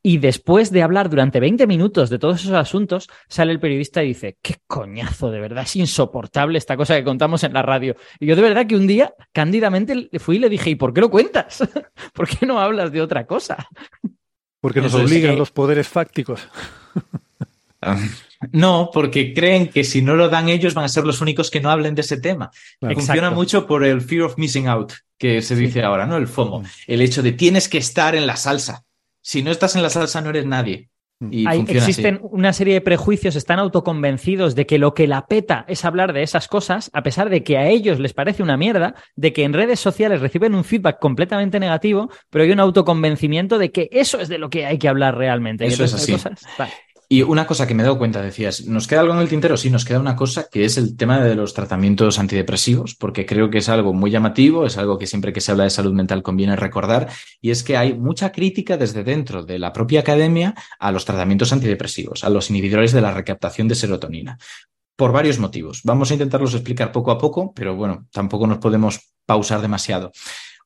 y después de hablar durante 20 minutos de todos esos asuntos, sale el periodista y dice, qué coñazo, de verdad, es insoportable esta cosa que contamos en la radio. Y yo de verdad que un día, cándidamente, fui y le dije, ¿y por qué lo cuentas? ¿Por qué no hablas de otra cosa?
Porque nos obligan los poderes fácticos.
No, porque creen que si no lo dan ellos van a ser los únicos que no hablen de ese tema. Funciona mucho por el fear of missing out, que se dice ahora, ¿no? El FOMO. El hecho de tienes que estar en la salsa si no estás en la salsa no eres nadie.
Mm. Y existen una serie de prejuicios, están autoconvencidos de que lo que la peta es hablar de esas cosas, a pesar de que a ellos les parece una mierda, de que en redes sociales reciben un feedback completamente negativo, pero hay un autoconvencimiento de que eso es de lo que hay que hablar realmente.
Eso es así. Y una cosa que me he dado cuenta, decías, ¿nos queda algo en el tintero? Sí, nos queda una cosa que es el tema de los tratamientos antidepresivos, porque creo que es algo muy llamativo, es algo que siempre que se habla de salud mental conviene recordar, y es que hay mucha crítica desde dentro de la propia academia a los tratamientos antidepresivos, a los inhibidores de la recaptación de serotonina por varios motivos. Vamos a intentarlos explicar poco a poco, pero bueno, tampoco nos podemos pausar demasiado.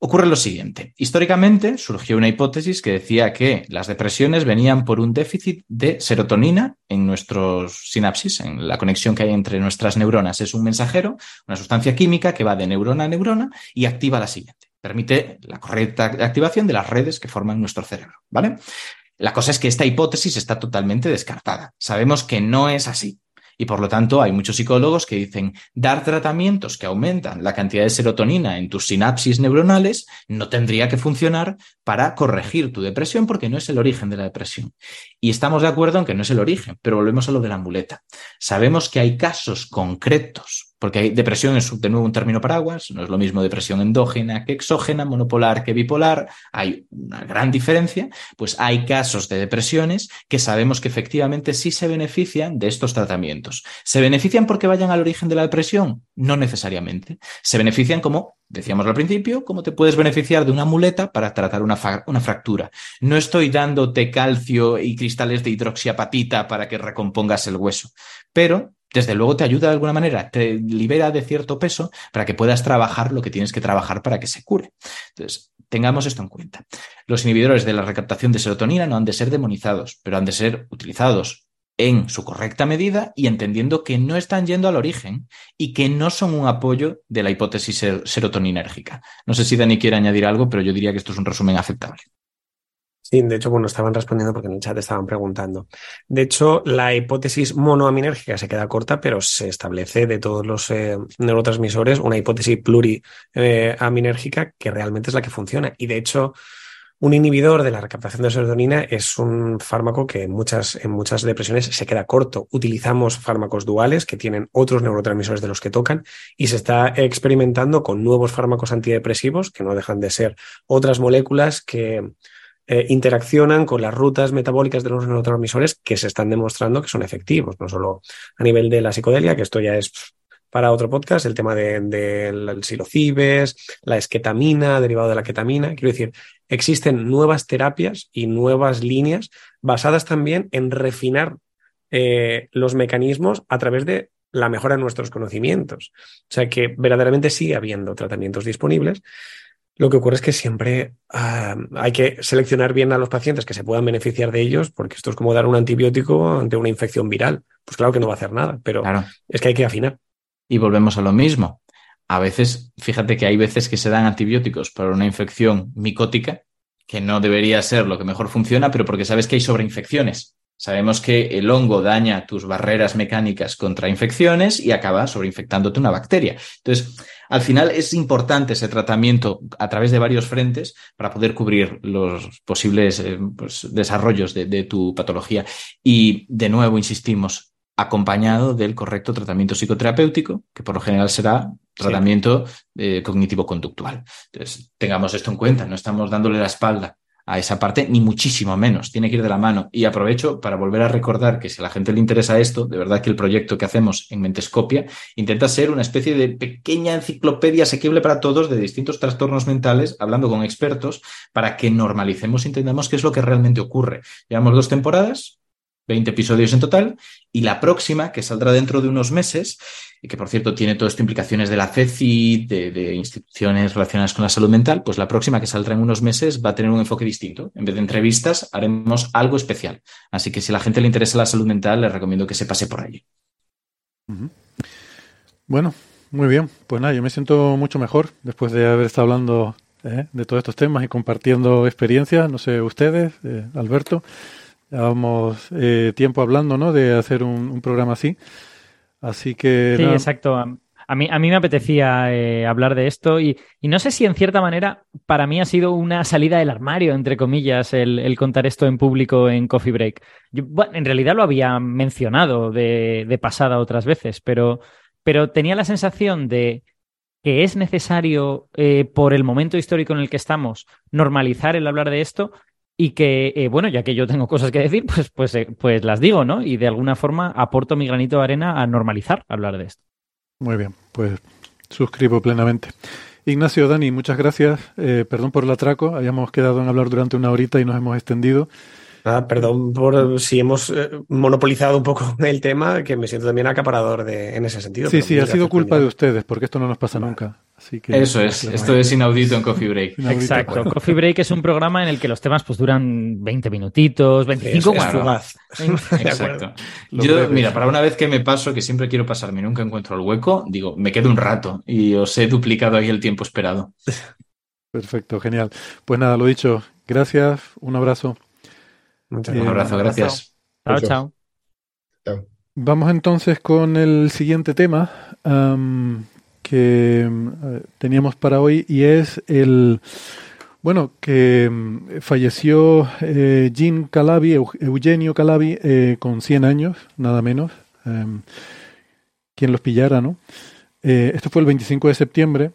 Ocurre lo siguiente. Históricamente surgió una hipótesis que decía que las depresiones venían por un déficit de serotonina en nuestros sinapsis, en la conexión que hay entre nuestras neuronas. Es un mensajero, una sustancia química que va de neurona a neurona y activa la siguiente. Permite la correcta activación de las redes que forman nuestro cerebro. ¿Vale? La cosa es que esta hipótesis está totalmente descartada. Sabemos que no es así. Y por lo tanto, hay muchos psicólogos que dicen, dar tratamientos que aumentan la cantidad de serotonina en tus sinapsis neuronales no tendría que funcionar para corregir tu depresión porque no es el origen de la depresión. Y estamos de acuerdo en que no es el origen, pero volvemos a lo de la muleta. Sabemos que hay casos concretos Porque hay depresión es de nuevo un término paraguas, no es lo mismo depresión endógena que exógena, monopolar que bipolar, hay una gran diferencia, pues hay casos de depresiones que sabemos que efectivamente sí se benefician de estos tratamientos. ¿Se benefician porque vayan al origen de la depresión? No necesariamente. Se benefician como, decíamos al principio, como te puedes beneficiar de una muleta para tratar una, una fractura. No estoy dándote calcio y cristales de hidroxiapatita para que recompongas el hueso, pero desde luego te ayuda de alguna manera, te libera de cierto peso para que puedas trabajar lo que tienes que trabajar para que se cure. Entonces, tengamos esto en cuenta. Los inhibidores de la recaptación de serotonina no han de ser demonizados, pero han de ser utilizados en su correcta medida y entendiendo que no están yendo al origen y que no son un apoyo de la hipótesis serotoninérgica. No sé si Dani quiere añadir algo, pero yo diría que esto es un resumen aceptable.
Sí, de hecho, bueno, estaban respondiendo porque en el chat estaban preguntando. De hecho, la hipótesis monoaminérgica se queda corta, pero se establece de todos los eh, neurotransmisores una hipótesis pluriaminérgica eh, que realmente es la que funciona. Y de hecho, un inhibidor de la recaptación de serotonina es un fármaco que en muchas, en muchas depresiones se queda corto. Utilizamos fármacos duales que tienen otros neurotransmisores de los que tocan y se está experimentando con nuevos fármacos antidepresivos que no dejan de ser otras moléculas que eh, interaccionan con las rutas metabólicas de los neurotransmisores que se están demostrando que son efectivos, no solo a nivel de la psicodelia, que esto ya es para otro podcast, el tema del de, silocibes, la esquetamina, derivado de la ketamina. Quiero decir, existen nuevas terapias y nuevas líneas basadas también en refinar eh, los mecanismos a través de la mejora de nuestros conocimientos. O sea que verdaderamente sigue habiendo tratamientos disponibles lo que ocurre es que siempre ah, hay que seleccionar bien a los pacientes que se puedan beneficiar de ellos, porque esto es como dar un antibiótico ante una infección viral. Pues claro que no va a hacer nada, pero es que hay que afinar.
Y volvemos a lo mismo. A veces, fíjate que hay veces que se dan antibióticos para una infección micótica, que no debería ser lo que mejor funciona, pero porque sabes que hay sobreinfecciones. Sabemos que el hongo daña tus barreras mecánicas contra infecciones y acaba sobreinfectándote una bacteria. Entonces, al final es importante ese tratamiento a través de varios frentes para poder cubrir los posibles eh, pues, desarrollos de, tu patología. Y de nuevo, insistimos, acompañado del correcto tratamiento psicoterapéutico, que por lo general será tratamiento eh, cognitivo-conductual. Entonces, tengamos esto en cuenta, no estamos dándole la espalda a esa parte, ni muchísimo menos. Tiene que ir de la mano. Y aprovecho para volver a recordar que si a la gente le interesa esto, de verdad que el proyecto que hacemos en Mentescopia intenta ser una especie de pequeña enciclopedia asequible para todos de distintos trastornos mentales, hablando con expertos, para que normalicemos y entendamos qué es lo que realmente ocurre. Llevamos dos temporadas, 20 episodios en total, y la próxima, que saldrá dentro de unos meses, que por cierto tiene todo esto implicaciones de la CECI, de, instituciones relacionadas con la salud mental, pues la próxima que saldrá en unos meses va a tener un enfoque distinto. En vez de entrevistas, haremos algo especial. Así que si a la gente le interesa la salud mental, les recomiendo que se pase por allí.
Bueno, muy bien. Pues nada, yo me siento mucho mejor después de haber estado hablando ¿eh? de todos estos temas y compartiendo experiencias. No sé, ustedes, eh, Alberto. Llevamos eh, tiempo hablando, ¿no? De hacer un, programa así. Así que.
Sí, exacto. A mí, a mí me apetecía eh, hablar de esto y, no sé si en cierta manera para mí ha sido una salida del armario, entre comillas, el, contar esto en público en Coffee Break. bueno, en realidad lo había mencionado de, de pasada otras veces, pero, pero tenía la sensación de que es necesario, eh, por el momento histórico en el que estamos, normalizar el hablar de esto y que, eh, bueno, ya que yo tengo cosas que decir, pues, pues, eh, pues las digo, ¿no? Y de alguna forma aporto mi granito de arena a normalizar hablar de esto.
Muy bien, pues suscribo plenamente. Ignacio, Dani, muchas gracias. Eh, perdón por el atraco, habíamos quedado en hablar durante una horita y nos hemos extendido.
Ah, perdón por si hemos monopolizado un poco el tema, que me siento también acaparador de, en ese sentido.
Sí, sí, ha sido culpa de ustedes, porque esto no nos pasa nunca.
Eso es, esto es inaudito en Coffee Break.
Exacto, Coffee Break es un programa en el que los temas pues duran 20 minutitos, 25
más.
Exacto. Yo, mira, para una vez que me paso, que siempre quiero pasarme y nunca encuentro el hueco, digo, me quedo un rato y os he duplicado ahí el tiempo esperado.
Perfecto, genial. Pues nada, lo dicho, gracias, un abrazo.
Un abrazo, gracias.
Chao, chao.
Vamos entonces con el siguiente tema que mm, teníamos para hoy y es el bueno que mm, falleció eh, Jean Calabi, Eugenio Calabi, eh, con 100 años, nada menos. Em, quien los pillara, ¿no? Eh, esto fue el 25 de septiembre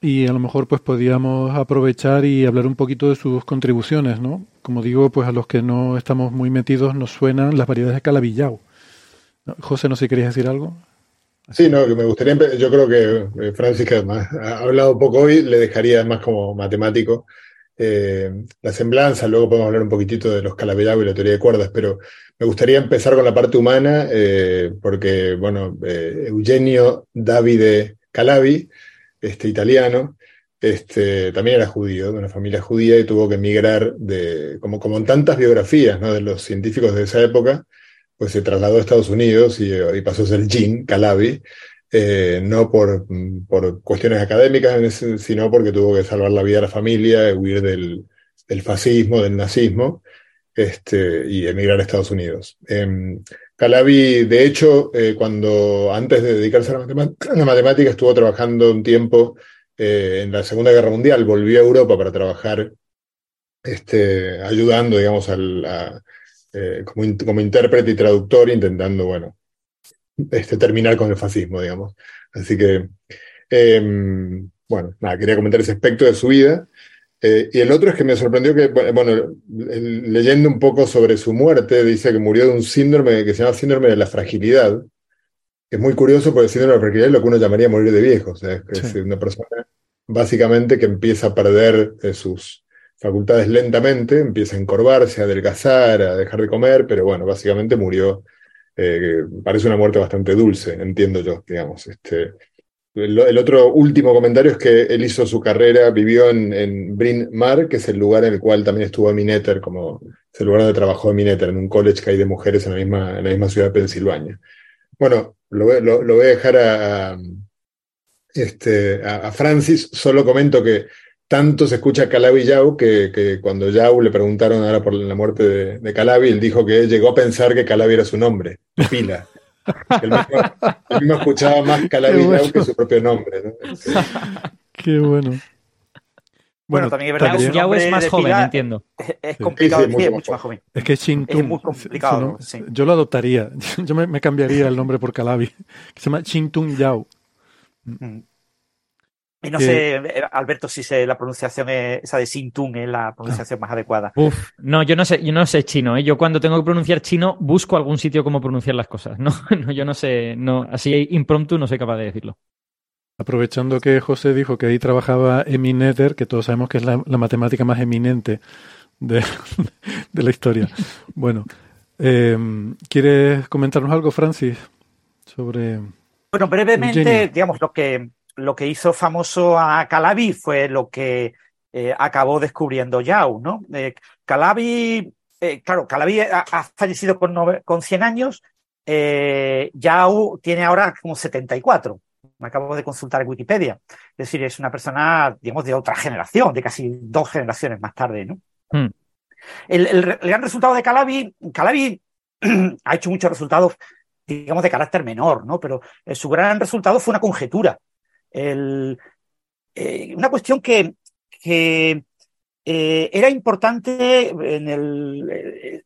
y a lo mejor pues podíamos aprovechar y hablar un poquito de sus contribuciones, ¿no? Como digo, pues a los que no estamos muy metidos nos suenan las variedades de calabillao. José, no sé si querías decir algo.
Sí, no, me gustaría, yo creo que eh, Francis, que además ha hablado poco hoy, le dejaría más como matemático eh, la semblanza, luego podemos hablar un poquitito de los calabillao y la teoría de cuerdas, pero me gustaría empezar con la parte humana, eh, porque, bueno, Eugenio Davide Calabi, este, italiano, este, también era judío, de una familia judía, y tuvo que emigrar, de, como, como en tantas biografías ¿no? de los científicos de esa época, pues se trasladó a Estados Unidos y, pasó a ser Jean Calabi, eh, no por, por, cuestiones académicas, sino porque tuvo que salvar la vida de la familia, huir del, fascismo, del nazismo, este, y emigrar a Estados Unidos. Eh, Calabi, de hecho, eh, cuando antes de dedicarse a la, matemática, estuvo trabajando un tiempo eh, en la Segunda Guerra Mundial, volvió a Europa para trabajar este, ayudando, digamos, al, eh, como, como, intérprete y traductor, intentando, bueno, este, terminar con el fascismo, digamos. Así que, em, bueno, nada, quería comentar ese aspecto de su vida. Eh, y el otro es que me sorprendió que, bueno, leyendo un poco sobre su muerte, dice que murió de un síndrome que se llama síndrome de la fragilidad, es muy curioso porque el síndrome de la fragilidad es lo que uno llamaría morir de viejo, o sea, es, una persona básicamente que empieza a perder eh, sus facultades lentamente, empieza a encorvarse, a adelgazar, a dejar de comer, pero bueno, básicamente murió, eh, parece una muerte bastante dulce, entiendo yo, digamos. Este, el, otro último comentario es que él hizo su carrera, vivió en, Bryn Mawr, que es el lugar en el cual también estuvo Minetter, como es el lugar donde trabajó Minetter, en un college que hay de mujeres en la misma, en la misma ciudad de Pensilvania. Bueno, lo, voy a dejar a, este, a, Francis, solo comento que tanto se escucha Calabi Yau que, cuando Yau le preguntaron ahora por la muerte de, de Calabi, él dijo que llegó a pensar que Calabi era su nombre, pila. El mismo, escuchaba más Calabi que su propio nombre.
Qué bueno.
Bueno, también es verdad que
Yao es más joven, entiendo.
Es, complicado, sí, es mucho más joven.
Es que Chintung.
Es muy complicado.
Yo lo adoptaría. Yo me, cambiaría el nombre por Calabi. Se llama Chintung Yao.
Mm. Y no sé, eh, Alberto, si sé, la pronunciación es, esa de Sintun es la pronunciación más adecuada.
Uf, no, yo no sé, yo no sé chino, ¿eh? Yo cuando tengo que pronunciar chino busco algún sitio como pronunciar las cosas. No, no yo no sé, no, así impromptu no soy capaz de decirlo.
Aprovechando que José dijo que ahí trabajaba Emineter, que todos sabemos que es la, matemática más eminente de, la historia. Bueno, em, ¿quieres comentarnos algo, Francis, sobre...
Bueno, brevemente, digamos, lo que lo que hizo famoso a Calabi fue lo que eh, acabó descubriendo Yao, ¿no? Eh, Calabi, eh, claro, Calabi ha, fallecido con, con 100 años, Yao tiene ahora como 74. Me acabo de consultar en Wikipedia. Es decir, es una persona, digamos, de otra generación, de casi dos generaciones más tarde, ¿no? Hmm. El, gran resultado de Calabi, Calabi ha hecho muchos resultados, digamos, de carácter menor, ¿no? Pero su gran resultado fue una conjetura eh, una cuestión que, eh, era importante en el,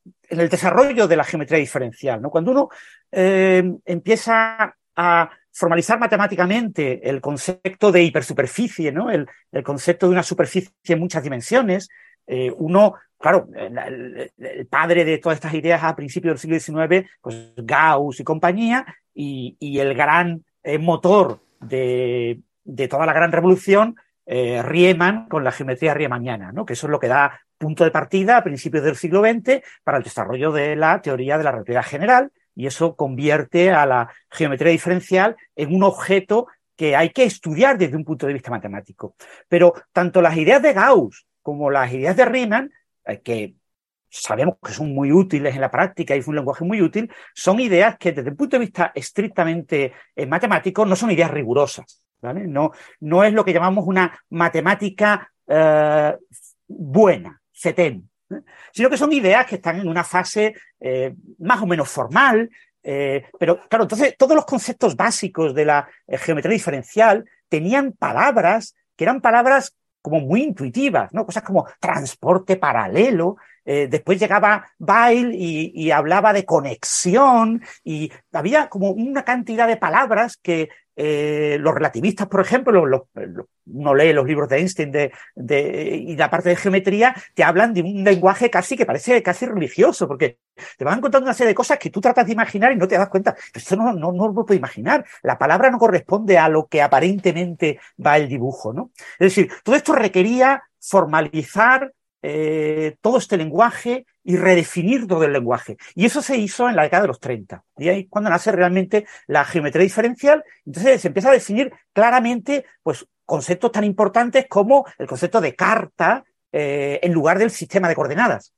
desarrollo de la geometría diferencial. ¿no? Cuando uno eh, empieza a formalizar matemáticamente el concepto de hipersuperficie, ¿no? el, concepto de una superficie en muchas dimensiones, uno, claro, el, padre de todas estas ideas a principios del siglo XIX, pues Gauss y compañía, y el gran motor de, toda la gran revolución, eh, Riemann con la geometría riemanniana, ¿no? que eso es lo que da punto de partida a principios del siglo XX para el desarrollo de la teoría de la relatividad general, y eso convierte a la geometría diferencial en un objeto que hay que estudiar desde un punto de vista matemático. Pero tanto las ideas de Gauss como las ideas de Riemann, eh, que sabemos que son muy útiles en la práctica y es un lenguaje muy útil, son ideas que desde el punto de vista estrictamente eh, matemático no son ideas rigurosas. ¿vale? No, no es lo que llamamos una matemática eh, buena, CETEN, ¿eh? sino que son ideas que están en una fase más o menos formal, pero claro, entonces todos los conceptos básicos de la geometría diferencial tenían palabras que eran palabras como muy intuitivas, ¿no? Cosas como transporte paralelo, eh, después llegaba Bail y, hablaba de conexión y había como una cantidad de palabras que, eh, los relativistas, por ejemplo, los, uno lee los libros de Einstein de, y la parte de geometría, te hablan de un lenguaje casi que parece casi religioso, porque te van contando una serie de cosas que tú tratas de imaginar y no te das cuenta. Esto no, no, no lo puedo imaginar. La palabra no corresponde a lo que aparentemente va el dibujo, ¿no? Es decir, todo esto requería formalizar eh, todo este lenguaje y redefinir todo el lenguaje. Y eso se hizo en la década de los 30. Y ahí cuando nace realmente la geometría diferencial, entonces se empieza a definir claramente pues, conceptos tan importantes como el concepto de carta eh, en lugar del sistema de coordenadas.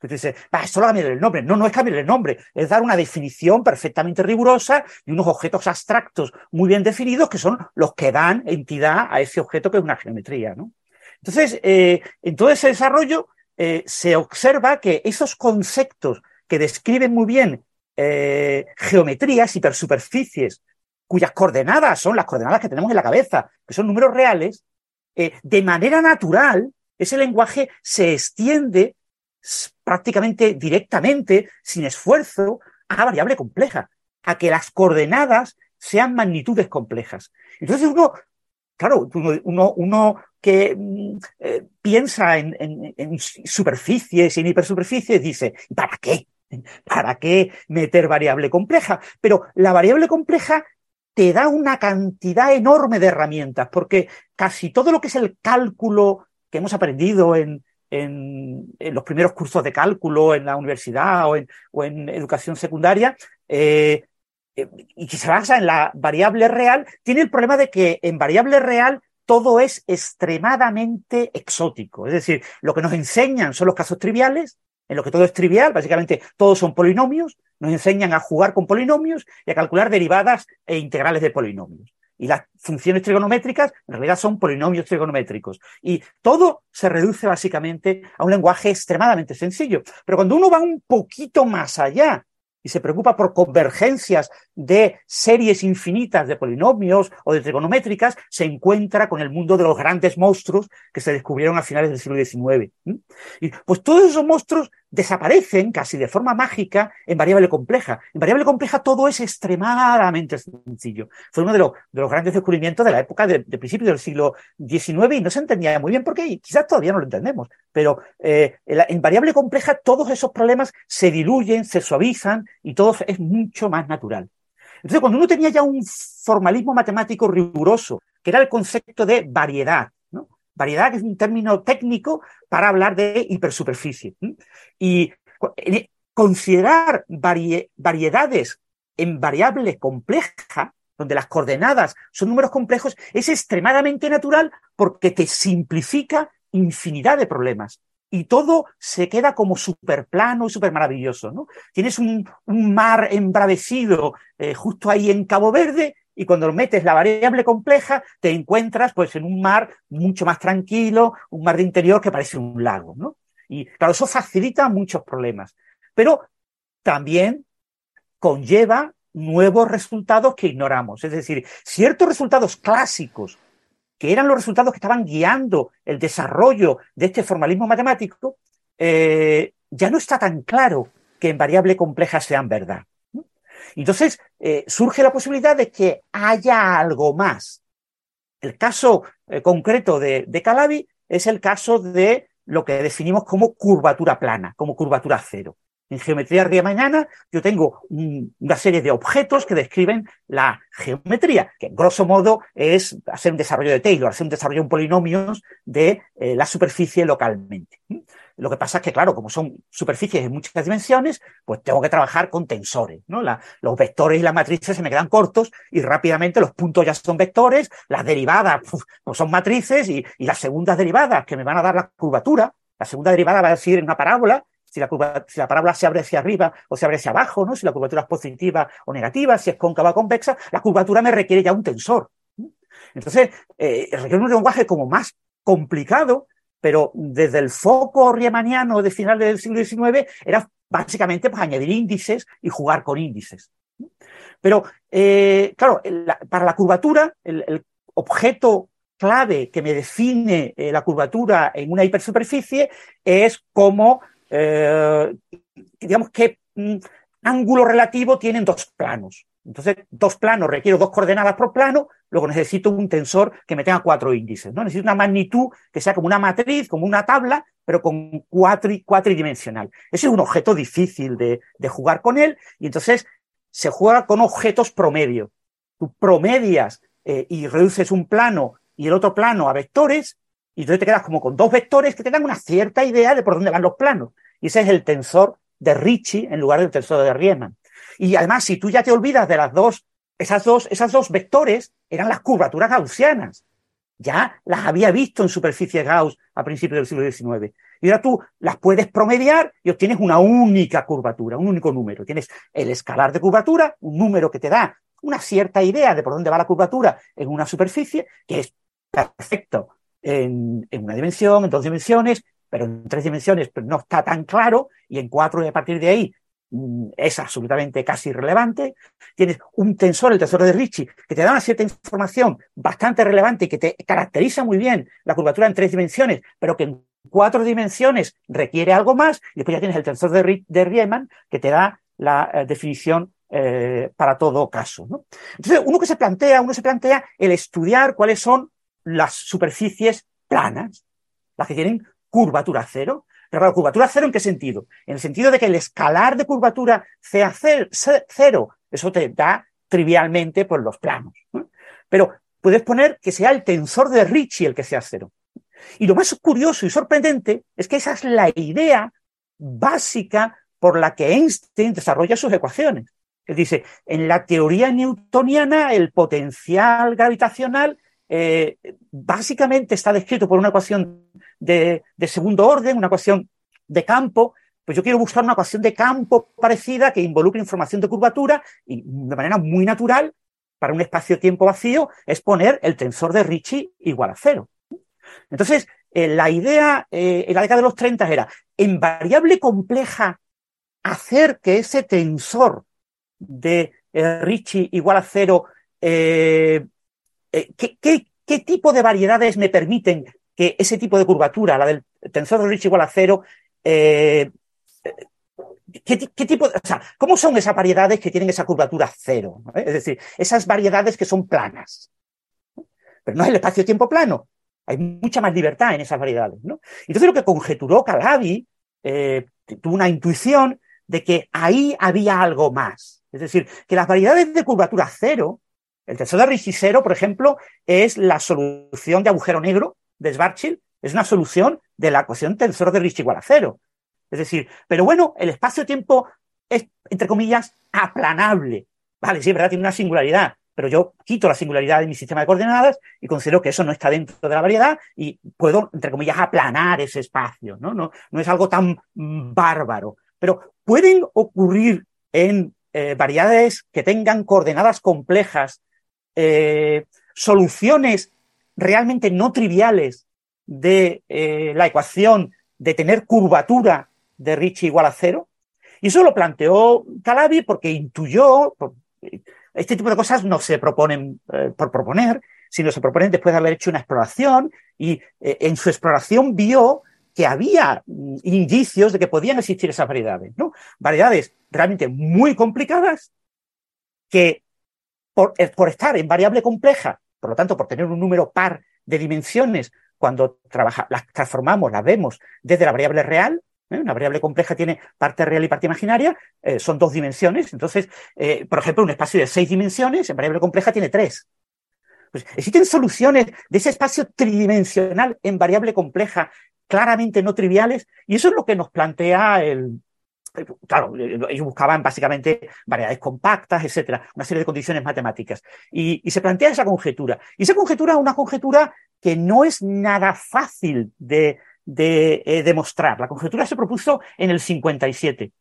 Entonces dices, va, solo cambiar el nombre. No, no es cambiar el nombre, es dar una definición perfectamente rigurosa y unos objetos abstractos muy bien definidos que son los que dan entidad a ese objeto que es una geometría, ¿no? Entonces, eh, en todo ese desarrollo eh, se observa que esos conceptos que describen muy bien eh, geometrías, hipersuperficies, cuyas coordenadas son las coordenadas que tenemos en la cabeza, que son números reales, de manera natural, ese lenguaje se extiende prácticamente directamente, sin esfuerzo, a variable compleja, a que las coordenadas sean magnitudes complejas. Entonces claro, uno, uno que mm, eh, piensa en, superficies y en hipersuperficies dice, ¿para qué? ¿Para qué meter variable compleja? Pero la variable compleja te da una cantidad enorme de herramientas, porque casi todo lo que es el cálculo que hemos aprendido en, los primeros cursos de cálculo en la universidad o en, educación secundaria, eh, y que se basa en la variable real, tiene el problema de que en variable real todo es extremadamente exótico. Es decir, lo que nos enseñan son los casos triviales, en lo que todo es trivial, básicamente todos son polinomios, nos enseñan a jugar con polinomios y a calcular derivadas e integrales de polinomios. Y las funciones trigonométricas en realidad son polinomios trigonométricos. Y todo se reduce básicamente a un lenguaje extremadamente sencillo. Pero cuando uno va un poquito más allá y se preocupa por convergencias de series infinitas de polinomios o de trigonométricas, se encuentra con el mundo de los grandes monstruos que se descubrieron a finales del siglo XIX. Y pues todos esos monstruos desaparecen casi de forma mágica en variable compleja. En variable compleja todo es extremadamente sencillo. Fue uno de los, de los grandes descubrimientos de la época de, principios del siglo XIX y no se entendía muy bien por qué, y quizás todavía no lo entendemos, pero eh, en variable compleja todos esos problemas se diluyen, se suavizan y todo es mucho más natural. Entonces, cuando uno tenía ya un formalismo matemático riguroso, que era el concepto de variedad, Variedad es un término técnico para hablar de hipersuperficie. Y e, considerar variedades en variable compleja, donde las coordenadas son números complejos, es extremadamente natural porque te simplifica infinidad de problemas. Y todo se queda como súper plano y súper maravilloso. ¿no? Tienes un, mar embravecido eh, justo ahí en Cabo Verde y cuando metes la variable compleja te encuentras pues en un mar mucho más tranquilo, un mar de interior que parece un lago, ¿no? Y claro, eso facilita muchos problemas, pero también conlleva nuevos resultados que ignoramos. Es decir, ciertos resultados clásicos, que eran los resultados que estaban guiando el desarrollo de este formalismo matemático, eh, ya no está tan claro que en variable compleja sean verdad. Entonces, eh, surge la posibilidad de que haya algo más. El caso eh, concreto de, Calabi es el caso de lo que definimos como curvatura plana, como curvatura cero. En geometría riemanniana yo tengo una serie de objetos que describen la geometría, que en grosso modo es hacer un desarrollo de Taylor, hacer un desarrollo en polinomios de eh, la superficie localmente. Lo que pasa es que, claro, como son superficies de muchas dimensiones, pues tengo que trabajar con tensores, ¿no? los vectores y las matrices se me quedan cortos y rápidamente los puntos ya son vectores, las derivadas pues son matrices y, las segundas derivadas que me van a dar la curvatura, la segunda derivada va a decir en una parábola, si la, si la, parábola se abre hacia arriba o se abre hacia abajo, ¿no? Si la curvatura es positiva o negativa, si es cóncava o convexa, la curvatura me requiere ya un tensor. Entonces, eh, requiere un lenguaje como más complicado pero desde el foco riemanniano de finales del siglo XIX era básicamente pues, añadir índices y jugar con índices. Pero, eh, claro, para la curvatura, el, objeto clave que me define eh, la curvatura en una hipersuperficie es como, eh, digamos, qué mm, ángulo relativo tienen dos planos. Entonces, dos planos, requiero dos coordenadas por plano, luego necesito un tensor que me tenga cuatro índices, ¿no? Necesito una magnitud que sea como una matriz, como una tabla, pero con cuatridimensional. Ese es un objeto difícil de, de jugar con él, y entonces se juega con objetos promedio. Tú promedias eh, y reduces un plano y el otro plano a vectores, y entonces te quedas como con dos vectores que te dan una cierta idea de por dónde van los planos. Y ese es el tensor de Ricci en lugar del tensor de Riemann. Y además, si tú ya te olvidas de las dos, esas dos, esas dos vectores eran las curvaturas gaussianas. Ya las había visto en superficie Gauss a principios del siglo XIX. Y ahora tú las puedes promediar y obtienes una única curvatura, un único número. Tienes el escalar de curvatura, un número que te da una cierta idea de por dónde va la curvatura en una superficie, que es perfecto en, en una dimensión, en dos dimensiones, pero en tres dimensiones no está tan claro, y en cuatro y a partir de ahí es absolutamente casi irrelevante. Tienes un tensor, el tensor de Ricci, que te da una cierta información bastante relevante y que te caracteriza muy bien la curvatura en tres dimensiones, pero que en cuatro dimensiones requiere algo más. Y después ya tienes el tensor de, de Riemann, que te da la eh, definición eh, para todo caso. ¿no? Entonces, uno que se plantea, uno se plantea el estudiar cuáles son las superficies planas, las que tienen curvatura cero. Pero curvatura cero en qué sentido? En el sentido de que el escalar de curvatura sea cero, eso te da trivialmente por los planos. Pero puedes poner que sea el tensor de Ricci el que sea cero. Y lo más curioso y sorprendente es que esa es la idea básica por la que Einstein desarrolla sus ecuaciones. Él dice, en la teoría newtoniana el potencial gravitacional eh, básicamente está descrito por una ecuación de, segundo orden, una ecuación de campo, pues yo quiero buscar una ecuación de campo parecida que involucre información de curvatura y de manera muy natural para un espacio-tiempo vacío es poner el tensor de Ricci igual a cero. Entonces, eh, la idea eh, en la década de los 30 era, en variable compleja, hacer que ese tensor de Ricci igual a cero, ¿qué, qué tipo de variedades me permiten que ese tipo de curvatura, la del tensor de Ricci igual a cero, eh, ¿qué, tipo o sea, ¿cómo son esas variedades que tienen esa curvatura cero? Es decir, esas variedades que son planas. Pero no es el espacio-tiempo plano. Hay mucha más libertad en esas variedades. ¿no? Entonces lo que conjeturó Calabi eh, tuvo una intuición de que ahí había algo más. Es decir, que las variedades de curvatura cero, el tensor de Ricci cero, por ejemplo, es la solución de agujero negro de Schwarzschild es una solución de la ecuación tensor de Ricci igual a cero. Es decir, pero bueno, el espacio-tiempo es, entre comillas, aplanable. Vale, sí, es verdad, tiene una singularidad, pero yo quito la singularidad de mi sistema de coordenadas y considero que eso no está dentro de la variedad y puedo, entre comillas, aplanar ese espacio, ¿no? No, no es algo tan bárbaro. Pero pueden ocurrir en eh, variedades que tengan coordenadas complejas, eh, soluciones realmente no triviales de eh, la ecuación de tener curvatura de Ricci igual a cero. Y eso lo planteó Calabi porque intuyó, este tipo de cosas no se proponen eh, por proponer, sino se proponen después de haber hecho una exploración y en su exploración vio que había mm, indicios de que podían existir esas variedades, ¿no? Variedades realmente muy complicadas que por, por estar en variable compleja por lo tanto, por tener un número par de dimensiones, cuando las transformamos, las vemos desde la variable real, ¿eh? una variable compleja tiene parte real y parte imaginaria, eh, son dos dimensiones. Entonces, eh, por ejemplo, un espacio de seis dimensiones, en variable compleja tiene tres. Pues existen soluciones de ese espacio tridimensional en variable compleja claramente no triviales, y eso es lo que nos plantea el, claro, ellos buscaban básicamente variedades compactas, etcétera, una serie de condiciones matemáticas. Y, se plantea esa conjetura. Y esa conjetura es una conjetura que no es nada fácil de, eh, demostrar. La conjetura se propuso en el 57.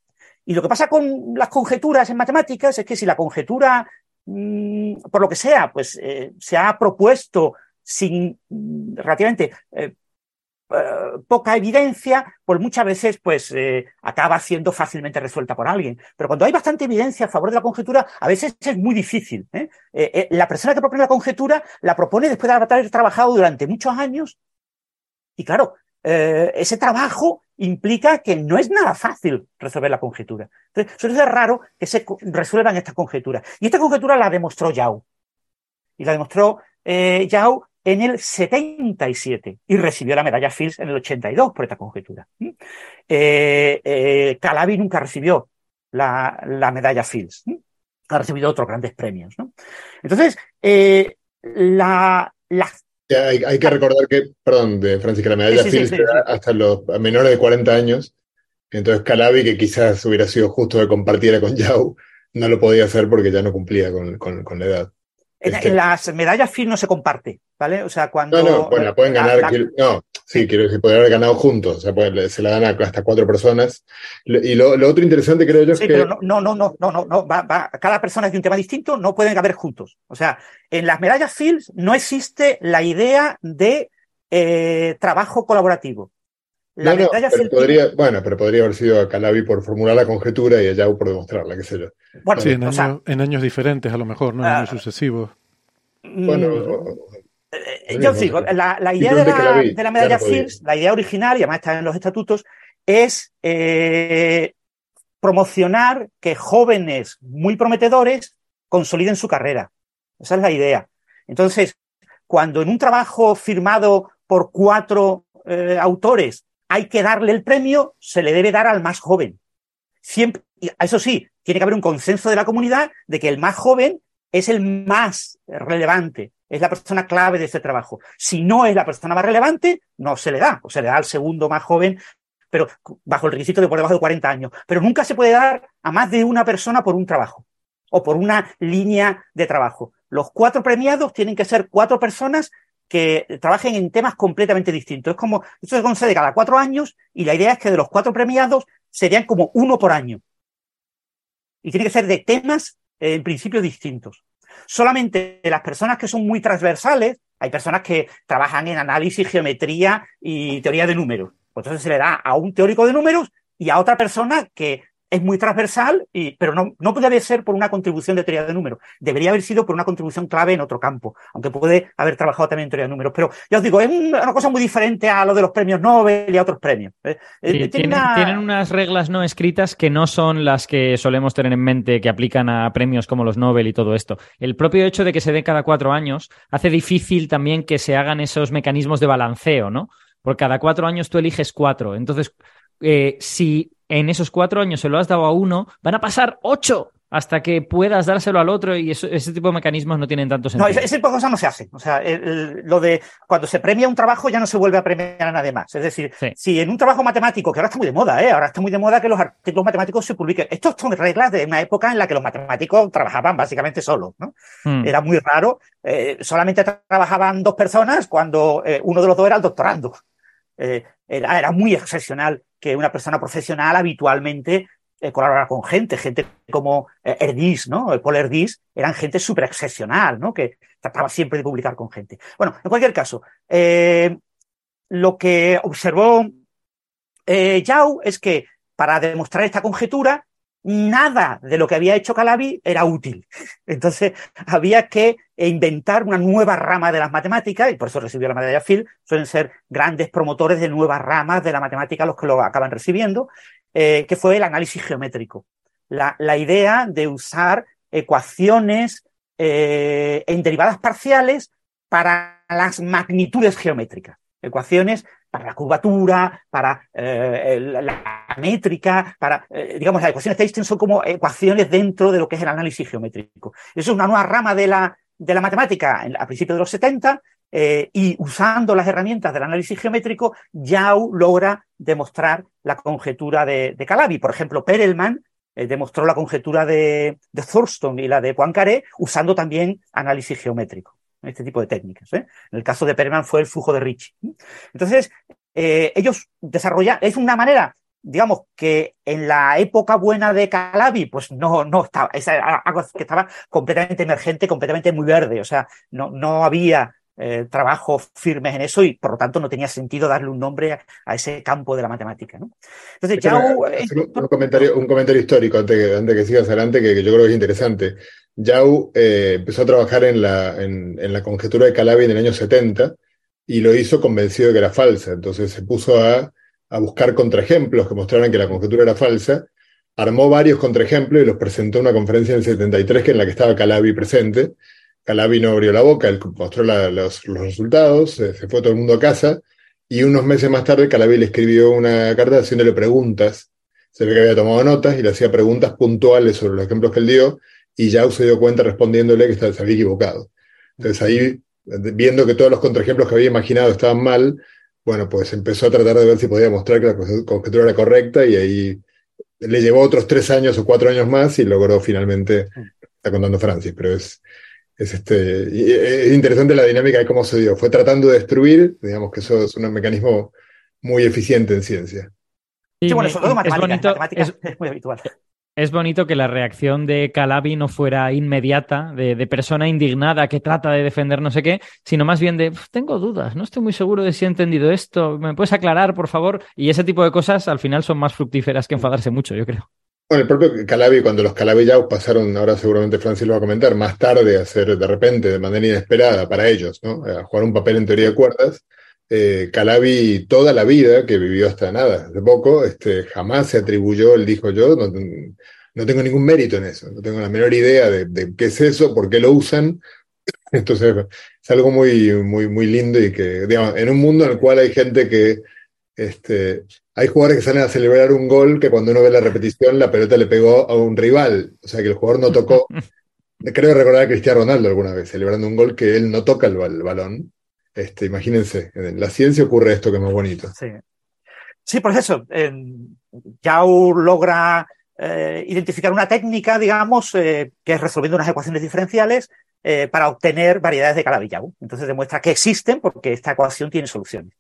Y lo que pasa con las conjeturas en matemáticas es que si la conjetura, mm, por lo que sea, pues eh, se ha propuesto sin mm, relativamente eh, eh, poca evidencia, pues muchas veces pues eh, acaba siendo fácilmente resuelta por alguien. Pero cuando hay bastante evidencia a favor de la conjetura, a veces es muy difícil. ¿eh? la persona que propone la conjetura la propone después de haber trabajado durante muchos años y claro, ese trabajo implica que no es nada fácil resolver la conjetura. Entonces, suele ser raro que se resuelvan estas conjeturas. Y esta conjetura la demostró Yao. Y la demostró Yao en el 77 y recibió la medalla Fields en el 82 por esta conjetura. Eh, eh, Calabi nunca recibió la, la medalla Fields. Ha recibido otros grandes premios. ¿no? Entonces, eh, la, la
hay, hay, que recordar que, perdón, de Francisca, la medalla sí, Fields sí, hasta los menores de 40 años. Entonces, Calabi, que quizás hubiera sido justo que compartiera con Yao, no lo podía hacer porque ya no cumplía con, con, con la edad.
En, este... las medallas Fields no se comparte, ¿vale? O sea, cuando.
No, no, bueno, pueden ganar. La. No, sí, quiero decir, poder haber ganado juntos. O sea, puede, se la dan a hasta cuatro personas. Y lo, lo, otro interesante, creo yo, es
sí,
que.
pero no, no, no, no, no, no va, va, cada persona es de un tema distinto, no pueden haber juntos. O sea, en las medallas Fields no existe la idea de eh, trabajo colaborativo.
La no, no, pero podría, bueno, pero podría haber sido a Calabi por formular la conjetura y a Yao por demostrarla, qué sé yo.
Bueno, sí, en, año, sea, en años diferentes, a lo mejor, ¿no? En años uh, sucesivos.
Bueno,
eh, yo digo, la, la idea de la, la, de la medalla Fields, la idea original, y además está en los estatutos, es eh, promocionar que jóvenes muy prometedores consoliden su carrera. Esa es la idea. Entonces, cuando en un trabajo firmado por cuatro eh, autores hay que darle el premio, se le debe dar al más joven. Siempre, eso sí, tiene que haber un consenso de la comunidad de que el más joven es el más relevante, es la persona clave de ese trabajo. Si no es la persona más relevante, no se le da, o se le da al segundo más joven, pero bajo el requisito de por debajo de 40 años. Pero nunca se puede dar a más de una persona por un trabajo o por una línea de trabajo. Los cuatro premiados tienen que ser cuatro personas que trabajen en temas completamente distintos. Es como, esto se concede cada cuatro años y la idea es que de los cuatro premiados serían como uno por año. Y tiene que ser de temas eh, en principio distintos. Solamente las personas que son muy transversales, hay personas que trabajan en análisis, geometría y teoría de números. Pues entonces se le da a un teórico de números y a otra persona que es muy transversal, y, pero no, no puede ser por una contribución de teoría de números. Debería haber sido por una contribución clave en otro campo, aunque puede haber trabajado también en teoría de números. Pero ya os digo, es una cosa muy diferente a lo de los premios Nobel y a otros premios.
Sí, tienen, una... tienen, unas reglas no escritas que no son las que solemos tener en mente que aplican a premios como los Nobel y todo esto. El propio hecho de que se dé cada cuatro años hace difícil también que se hagan esos mecanismos de balanceo, ¿no? Porque cada cuatro años tú eliges cuatro. Entonces, eh, si en esos cuatro años se lo has dado a uno, van a pasar ocho hasta que puedas dárselo al otro y eso, ese tipo de mecanismos no tienen tanto sentido.
No, ese, tipo de cosas no se hace. O sea, el, el, lo de cuando se premia un trabajo ya no se vuelve a premiar a nadie más. Es decir, sí. si en un trabajo matemático, que ahora está muy de moda, ¿eh? ahora está muy de moda que los artículos matemáticos se publiquen. Estos son reglas de una época en la que los matemáticos trabajaban básicamente solos. ¿no? Mm. Era muy raro. Eh, solamente trabajaban dos personas cuando eh, uno de los dos era el doctorando. Eh, era, era muy excepcional que una persona profesional habitualmente eh, colaborara con gente, gente como eh, Erdis, ¿no? Paul Erdis, eran gente súper excepcional, ¿no? Que trataba siempre de publicar con gente. Bueno, en cualquier caso, eh, lo que observó eh, Yao es que para demostrar esta conjetura, nada de lo que había hecho Calabi era útil. Entonces había que inventar una nueva rama de las matemáticas, y por eso recibió la medalla Phil, suelen ser grandes promotores de nuevas ramas de la matemática los que lo acaban recibiendo, eh, que fue el análisis geométrico. La, idea de usar ecuaciones eh, en derivadas parciales para las magnitudes geométricas. Ecuaciones para la curvatura, para eh, la métrica, para, eh, digamos, las ecuaciones de Einstein son como ecuaciones dentro de lo que es el análisis geométrico. Eso es una nueva rama de la, de la matemática a principios de los 70 eh, y usando las herramientas del análisis geométrico, Yao logra demostrar la conjetura de, de Calabi. Por ejemplo, Perelman eh, demostró la conjetura de, de Thurston y la de Poincaré usando también análisis geométrico este tipo de técnicas. ¿eh? En el caso de Perelman fue el flujo de Ricci. Entonces, eh, ellos desarrollan, es una manera, digamos, que en la época buena de Calabi, pues no, no estaba, es algo que estaba completamente emergente, completamente muy verde, o sea, no, no había eh, trabajos firmes en eso y por lo tanto no tenía sentido darle un nombre a, a ese campo de la matemática. ¿no? Entonces,
un, comentario, un comentario histórico antes que, antes que sigas adelante que, que yo creo que es interesante. Yao eh, empezó a trabajar en la, en, en la conjetura de Calabi en el año 70 y lo hizo convencido de que era falsa. Entonces se puso a, a buscar contraejemplos que mostraran que la conjetura era falsa, armó varios contraejemplos y los presentó en una conferencia en el 73 que en la que estaba Calabi presente. Calabi no abrió la boca, él mostró la, los, los, resultados, se, se fue todo el mundo a casa y unos meses más tarde Calabi le escribió una carta haciéndole preguntas. Se ve que había tomado notas y le hacía preguntas puntuales sobre los ejemplos que él dio y Yao se dio cuenta respondiéndole que se había equivocado. Entonces ahí, viendo que todos los contraejemplos que había imaginado estaban mal, bueno, pues empezó a tratar de ver si podía mostrar que la conjetura era correcta y ahí le llevó otros tres años o cuatro años más y logró finalmente, está contando Francis, pero es, es, este, es interesante la dinámica de cómo se dio. Fue tratando de destruir, digamos que eso es un mecanismo muy eficiente en ciencia.
Sí, bueno, sobre todo matemáticas,
es bonito,
matemáticas
es,
es muy habitual.
Es bonito que la reacción de Calabi no fuera inmediata, de, de, persona indignada que trata de defender no sé qué, sino más bien de tengo dudas, no estoy muy seguro de si he entendido esto, ¿me puedes aclarar, por favor? Y ese tipo de cosas al final son más fructíferas que enfadarse mucho, yo creo.
Bueno, el propio Calabi, cuando los Calabi Yao pasaron, ahora seguramente Francis lo va a comentar, más tarde a hacer de repente, de manera inesperada para ellos, ¿no? A jugar un papel en teoría de cuerdas. Eh, Calabi toda la vida, que vivió hasta nada, hace poco, este, jamás se atribuyó, él dijo yo, no, no, tengo ningún mérito en eso, no tengo la menor idea de, de, qué es eso, por qué lo usan. Entonces, es algo muy, muy, muy lindo y que, digamos, en un mundo en el cual hay gente que, este, hay jugadores que salen a celebrar un gol que cuando uno ve la repetición, la pelota le pegó a un rival, o sea que el jugador no tocó. Creo recordar a Cristiano Ronaldo alguna vez, celebrando un gol que él no toca el, el balón este, imagínense, en la ciencia ocurre esto que es más bonito.
Sí, sí por eso, eh, Yao logra eh, identificar una técnica, digamos, eh, que es resolviendo unas ecuaciones diferenciales eh, para obtener variedades de Calabi-Yau. Entonces demuestra que existen porque esta ecuación tiene soluciones.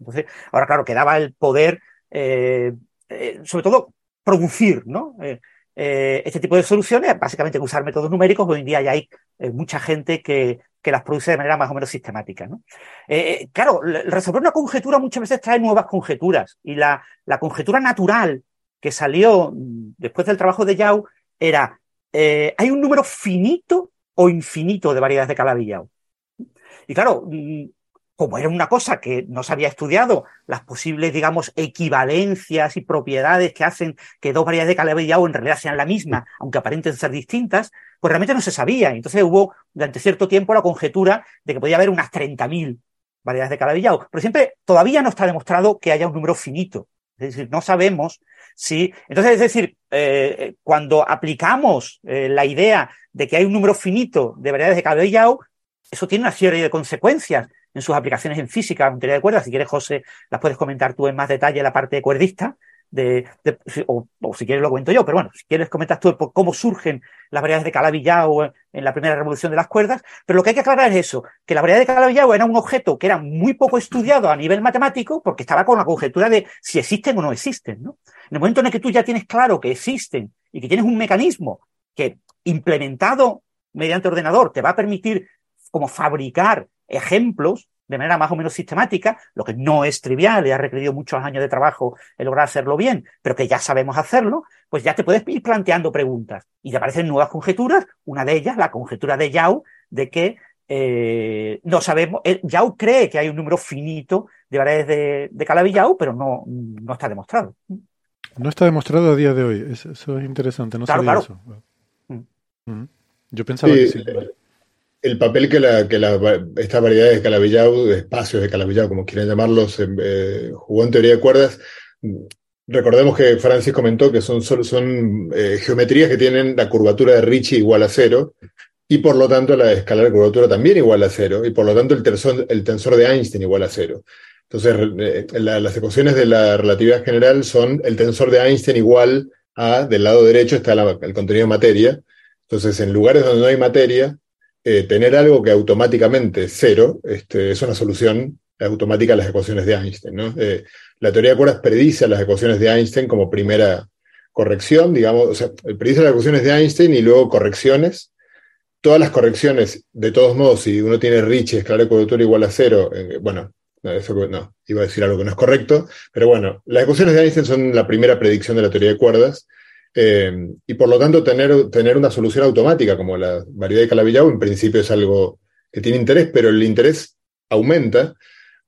Entonces, ahora claro, quedaba el poder, eh, sobre todo, producir, ¿no? este tipo de soluciones, básicamente usar métodos numéricos. Hoy en día ya hay mucha gente que, que las produce de manera más o menos sistemática. ¿no? Eh, claro, resolver una conjetura muchas veces trae nuevas conjeturas y la, la conjetura natural que salió después del trabajo de Yao era, eh, hay un número finito o infinito de variedades de Calabi-Yau. Y claro, como era una cosa que no se había estudiado, las posibles, digamos, equivalencias y propiedades que hacen que dos variedades de Calabi-Yau en realidad sean la misma, aunque aparenten ser distintas, pues realmente no se sabía. Entonces hubo durante cierto tiempo la conjetura de que podía haber unas 30.000 variedades de Calabi-Yau. Pero siempre todavía no está demostrado que haya un número finito. Es decir, no sabemos si. Entonces, es decir, eh, cuando aplicamos eh, la idea de que hay un número finito de variedades de Calabi-Yau, eso tiene una serie de consecuencias en sus aplicaciones en física, en teoría de cuerdas. Si quieres, José, las puedes comentar tú en más detalle la parte cuerdista, de, de o, o, si quieres lo cuento yo, pero bueno, si quieres comentas tú cómo surgen las variedades de Calabi-Yau en la primera revolución de las cuerdas, pero lo que hay que aclarar es eso, que la variedad de Calabi-Yau era un objeto que era muy poco estudiado a nivel matemático porque estaba con la conjetura de si existen o no existen, ¿no? En el momento en el que tú ya tienes claro que existen y que tienes un mecanismo que implementado mediante ordenador te va a permitir como fabricar ejemplos de manera más o menos sistemática, lo que no es trivial y ha requerido muchos años de trabajo el lograr hacerlo bien, pero que ya sabemos hacerlo, pues ya te puedes ir planteando preguntas y te aparecen nuevas conjeturas, una de ellas, la conjetura de Yao, de que eh, no sabemos, eh, Yao cree que hay un número finito de variedades de, de Calabi-Yau, pero no, no está demostrado.
No está demostrado a día de hoy, eso, es interesante, no
claro,
sabía
claro.
eso. Mm. Yo pensaba
sí,
que sí.
El papel que, la, que la, estas variedades de Calabi-Yau, de espacios de Calabi-Yau, como quieran llamarlos, eh, jugó en teoría de cuerdas. Recordemos que Francis comentó que son, son, son eh, geometrías que tienen la curvatura de Ricci igual a cero, y por lo tanto la escala de curvatura también igual a cero, y por lo tanto el tensor, el tensor de Einstein igual a cero. Entonces, eh, la, las ecuaciones de la relatividad general son el tensor de Einstein igual a, del lado derecho está el contenido de materia. Entonces, en lugares donde no hay materia, eh, tener algo que automáticamente es cero este, es una solución automática a las ecuaciones de Einstein. ¿no? Eh, la teoría de cuerdas predice las ecuaciones de Einstein como primera corrección, digamos, o sea, predice las ecuaciones de Einstein y luego correcciones. Todas las correcciones, de todos modos, si uno tiene Ricci, escala de curvatura igual a cero, eh, bueno, no, eso no, iba a decir algo que no es correcto, pero bueno, las ecuaciones de Einstein son la primera predicción de la teoría de cuerdas. Eh, y por lo tanto, tener, tener una solución automática como la variedad de Calabi-Yau en principio es algo que tiene interés, pero el interés aumenta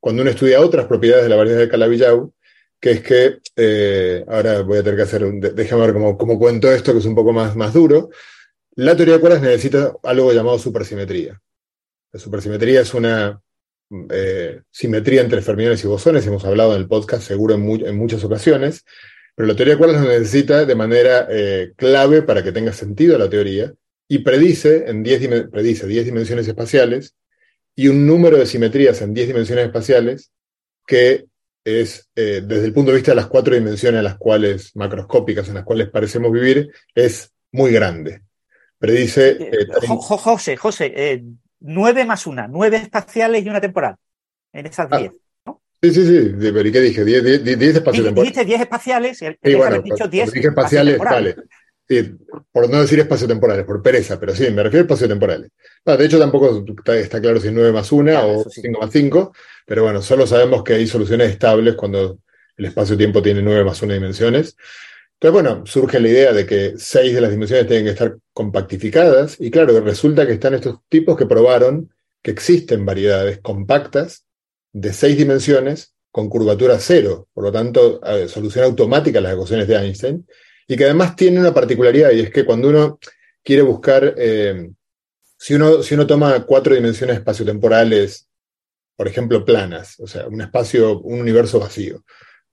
cuando uno estudia otras propiedades de la variedad de Calabi-Yau, que es que, eh, ahora voy a tener que hacer, un, déjame ver cómo, cuento esto, que es un poco más, más duro. La teoría de cuerdas necesita algo llamado supersimetría. La supersimetría es una eh, simetría entre fermiones y bosones, hemos hablado en el podcast seguro en muchas ocasiones, pero la teoría de cuerdas lo necesita de manera eh, clave para que tenga sentido la teoría y predice en 10 predice 10 dimensiones espaciales y un número de simetrías en 10 dimensiones espaciales que es, eh, desde el punto de vista de las cuatro dimensiones en las cuales, macroscópicas en las cuales parecemos vivir, es muy grande. Predice...
Eh, José, José, nueve más una, nueve espaciales y una temporal en esas ah, diez.
Sí, sí, sí. ¿Pero qué dije? ¿Diez, espacios temporales?
Dijiste diez espaciales y el,
sí, bueno, dicho diez dije espaciales, vale. Sí, por no decir espacio-temporales, por pereza, pero sí, me refiero a espacio-temporales. de hecho, tampoco está, claro si es 9 más 1 o 5 más 5, pero bueno, solo sabemos que hay soluciones estables cuando el espacio-tiempo tiene 9 más 1 dimensiones. Entonces, bueno, surge la idea de que 6 de las dimensiones tienen que estar compactificadas, y claro, resulta que están estos tipos que probaron que existen variedades compactas de 6 dimensiones con curvatura cero, por lo tanto, solución automática a las ecuaciones de Einstein, y que además tiene una particularidad, y es que cuando uno quiere buscar, eh, si, uno, si uno toma cuatro dimensiones espaciotemporales, por ejemplo, planas, o sea, un espacio, un universo vacío.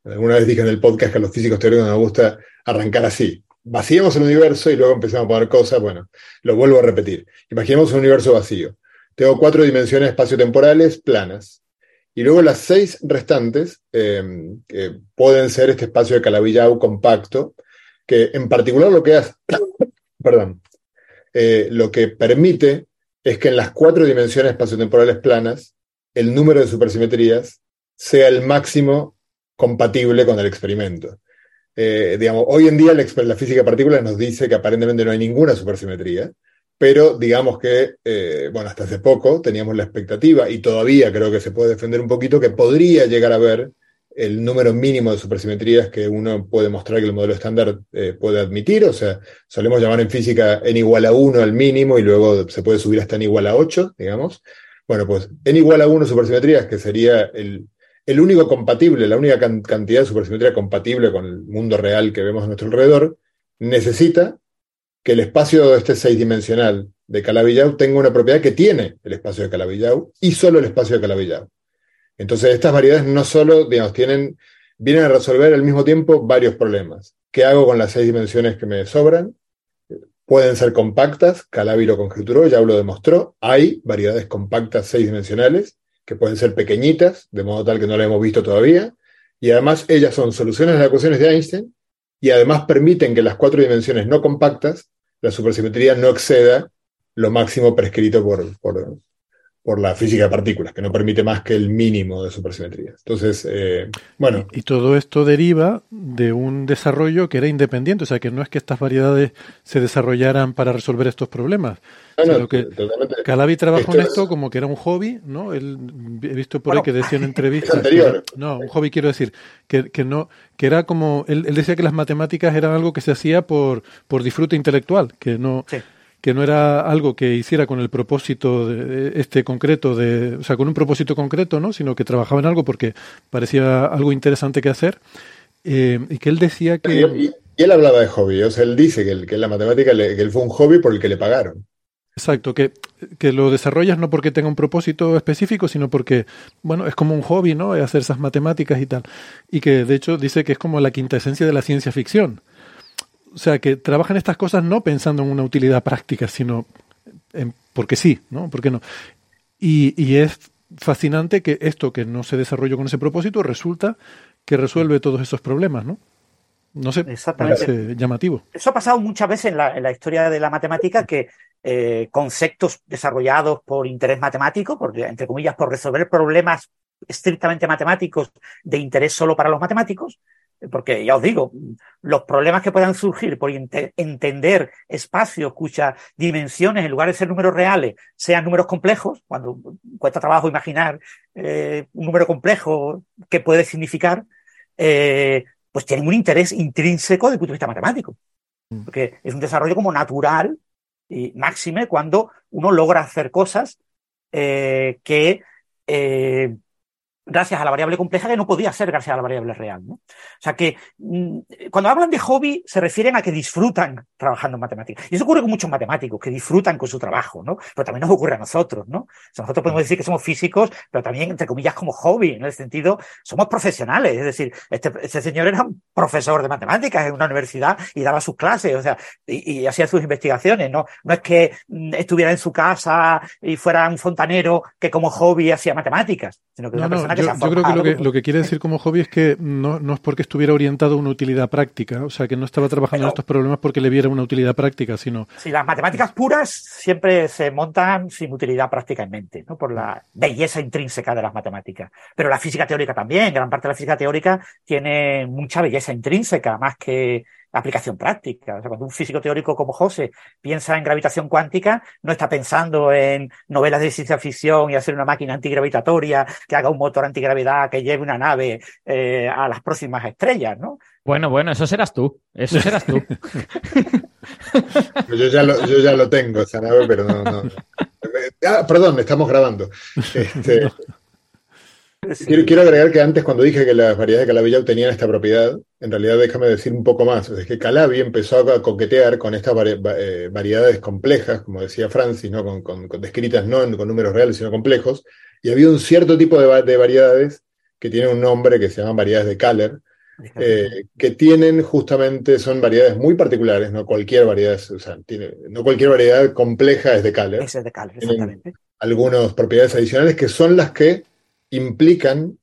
Alguna vez dije en el podcast que a los físicos teóricos nos gusta arrancar así. Vaciamos el universo y luego empezamos a poner cosas. Bueno, lo vuelvo a repetir. Imaginemos un universo vacío. Tengo cuatro dimensiones espaciotemporales planas. Y luego las seis restantes eh, pueden ser este espacio de Calabi-Yau compacto, que en particular lo que hace, perdón, eh, lo que permite es que en las cuatro dimensiones espaciotemporales planas, el número de supersimetrías sea el máximo compatible con el experimento. Eh, digamos, hoy en día la, física de partículas nos dice que aparentemente no hay ninguna supersimetría, pero digamos que, eh, bueno, hasta hace poco teníamos la expectativa, y todavía creo que se puede defender un poquito, que podría llegar a ver el número mínimo de supersimetrías que uno puede mostrar que el modelo estándar eh, puede admitir, o sea, solemos llamar en física n igual a 1 al mínimo y luego se puede subir hasta n igual a 8, digamos. Bueno, pues n igual a 1 supersimetrías, que sería el, el único compatible, la única cantidad de supersimetría compatible con el mundo real que vemos a nuestro alrededor, necesita que el espacio este seis-dimensional de Calabi-Yau tenga una propiedad que tiene el espacio de Calabi-Yau y solo el espacio de Calabi-Yau. Entonces, estas variedades no solo, tienen, vienen a resolver al mismo tiempo varios problemas. ¿Qué hago con las seis dimensiones que me sobran? Pueden ser compactas, Calabi lo conjeturó, ya lo demostró. Hay variedades compactas seis dimensionales que pueden ser pequeñitas, de modo tal que no las hemos visto todavía. Y además, ellas son soluciones a las ecuaciones de Einstein y además permiten que las cuatro dimensiones no compactas, la supersimetría no exceda lo máximo prescrito por, por, por la física de partículas, que no permite más que el mínimo de supersimetría. Entonces, eh, bueno.
Y, todo esto deriva de un desarrollo que era independiente, o sea, que no es que estas variedades se desarrollaran para resolver estos problemas. No, que Calabi trabajó en esto como que era un hobby, ¿no? Él, he visto por ahí que decía en entrevistas. no, un hobby quiero decir, que, que no, que era como, él, decía que las matemáticas eran algo que se hacía por, por disfrute intelectual, que no que no era algo que hiciera con el propósito de, este concreto, de, o sea, con un propósito concreto, ¿no? sino que trabajaba en algo porque parecía algo interesante que hacer. Eh, y que él decía que...
Y, él hablaba de hobby, o sea, él dice que, que la matemática que él fue un hobby por el que le pagaron.
Exacto, que, que, lo desarrollas no porque tenga un propósito específico, sino porque, bueno, es como un hobby, ¿no? Hacer esas matemáticas y tal. Y que, de hecho, dice que es como la quinta esencia de la ciencia ficción o sea, que trabajan estas cosas no pensando en una utilidad práctica, sino en, porque sí, ¿no? ¿Por qué no? Y, y es fascinante que esto que no se desarrolló con ese propósito resulta que resuelve todos esos problemas, ¿no? No sé, parece llamativo.
Eso ha pasado muchas veces en la, en la historia de la matemática que eh, conceptos desarrollados por interés matemático, por, entre comillas, por resolver problemas estrictamente matemáticos de interés solo para los matemáticos, porque ya os digo, los problemas que puedan surgir por entender espacios cuyas dimensiones, en lugar de ser números reales, sean números complejos, cuando cuesta trabajo imaginar eh, un número complejo que puede significar, eh, pues tienen un interés intrínseco desde el punto de vista matemático. Mm. Porque es un desarrollo como natural y máxime cuando uno logra hacer cosas eh, que gracias a la variable compleja que no podía ser gracias a la variable real. ¿no? O sea que mm, cuando hablan de hobby se refieren a que disfrutan trabajando en matemáticas. Y eso ocurre con muchos matemáticos, que disfrutan con su trabajo, ¿no? Pero también nos ocurre a nosotros, ¿no? O sea, nosotros podemos decir que somos físicos, pero también, entre comillas, como hobby, en el sentido, somos profesionales. Es decir, este, este señor era un profesor de matemáticas en una universidad y daba sus clases, o sea, y, y hacía sus investigaciones, ¿no? No es que mm, estuviera en su casa y fuera un fontanero que como hobby hacía matemáticas, sino que
No,
una
no,
persona que
yo,
se ha
yo creo que lo, que lo que quiere decir como hobby es que no, no es porque estuviera orientado a una utilidad práctica, o sea, que no estaba trabajando en estos problemas porque le viera una utilidad práctica, sino
Sí, las matemáticas puras siempre se montan sin utilidad práctica en mente, ¿no? por la belleza intrínseca de las matemáticas. Pero la física teórica también, gran parte de la física teórica tiene mucha belleza intrínseca, más que aplicación práctica. O sea, cuando un físico teórico como José piensa en gravitación cuántica, no está pensando en novelas de ciencia ficción y hacer una máquina antigravitatoria que haga un motor antigravedad que lleve una nave eh, a las próximas estrellas, ¿no?
Bueno, bueno, eso serás tú. Eso serás tú.
Yo ya lo, yo ya lo tengo, esa nave, pero no, no. Ah, perdón, estamos grabando. Este, quiero, quiero agregar que antes, cuando dije que las variedades de Calabi-Yau tenían esta propiedad, en realidad déjame decir un poco más. Es que Calabi empezó a coquetear con estas vari- eh, variedades complejas, como decía Francis, ¿no? con, con- con- descritas no con números reales, sino complejos. Y había un cierto tipo de, de variedades que tienen un nombre que se llaman variedades de Caller, eh, que tienen justamente, son variedades muy particulares, no cualquier variedad, o sea, tiene, no cualquier variedad compleja es de Caller.
Es de Caller,
Tienen
exactamente.
algunas propiedades adicionales que son las que implican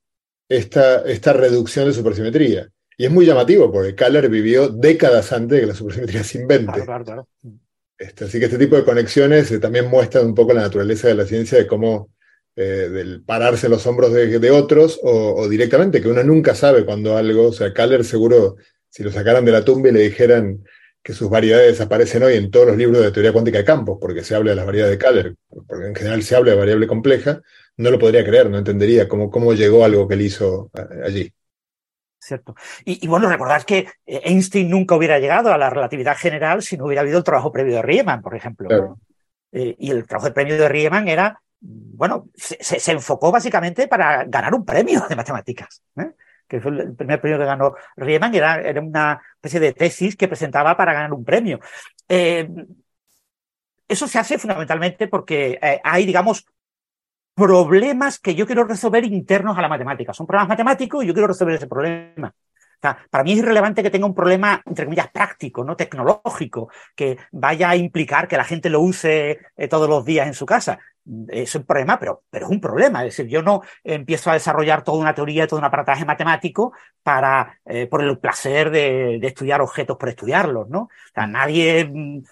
esta, esta reducción de supersimetría. Y es muy llamativo porque Caller vivió décadas antes de que la supersimetría se invente.
Claro, claro, claro.
Este, así que este tipo de conexiones eh, también muestran un poco la naturaleza de la ciencia, de cómo eh, del pararse en los hombros de, de otros o, o directamente, que uno nunca sabe cuando algo, o sea, Caller seguro, si lo sacaran de la tumba y le dijeran que sus variedades aparecen hoy en todos los libros de teoría cuántica de campos, porque se habla de las variedades de Caller, porque en general se habla de variable compleja, no lo podría creer, no entendería cómo, cómo llegó algo que él hizo eh, allí.
Cierto. Y, y bueno, recordad que eh, Einstein nunca hubiera llegado a la relatividad general si no hubiera habido el trabajo previo de Riemann, por ejemplo. Eh, y el trabajo previo de Riemann era, bueno, se, se- se enfocó básicamente para ganar un premio de matemáticas. ¿eh? Que fue el- el primer premio que ganó Riemann, era, era una especie de tesis que presentaba para ganar un premio. Eh, eso se hace fundamentalmente porque eh, hay, digamos, problemas que yo quiero resolver internos a la matemática. Son problemas matemáticos y yo quiero resolver ese problema. O sea, para mí es irrelevante que tenga un problema, entre comillas, práctico, no tecnológico, que vaya a implicar que la gente lo use eh, todos los días en su casa. Es un problema, pero, pero es un problema. Es decir, yo no empiezo a desarrollar toda una teoría, todo un aparataje matemático para, eh, por el placer de, de estudiar objetos por estudiarlos, ¿no? O sea, nadie mm,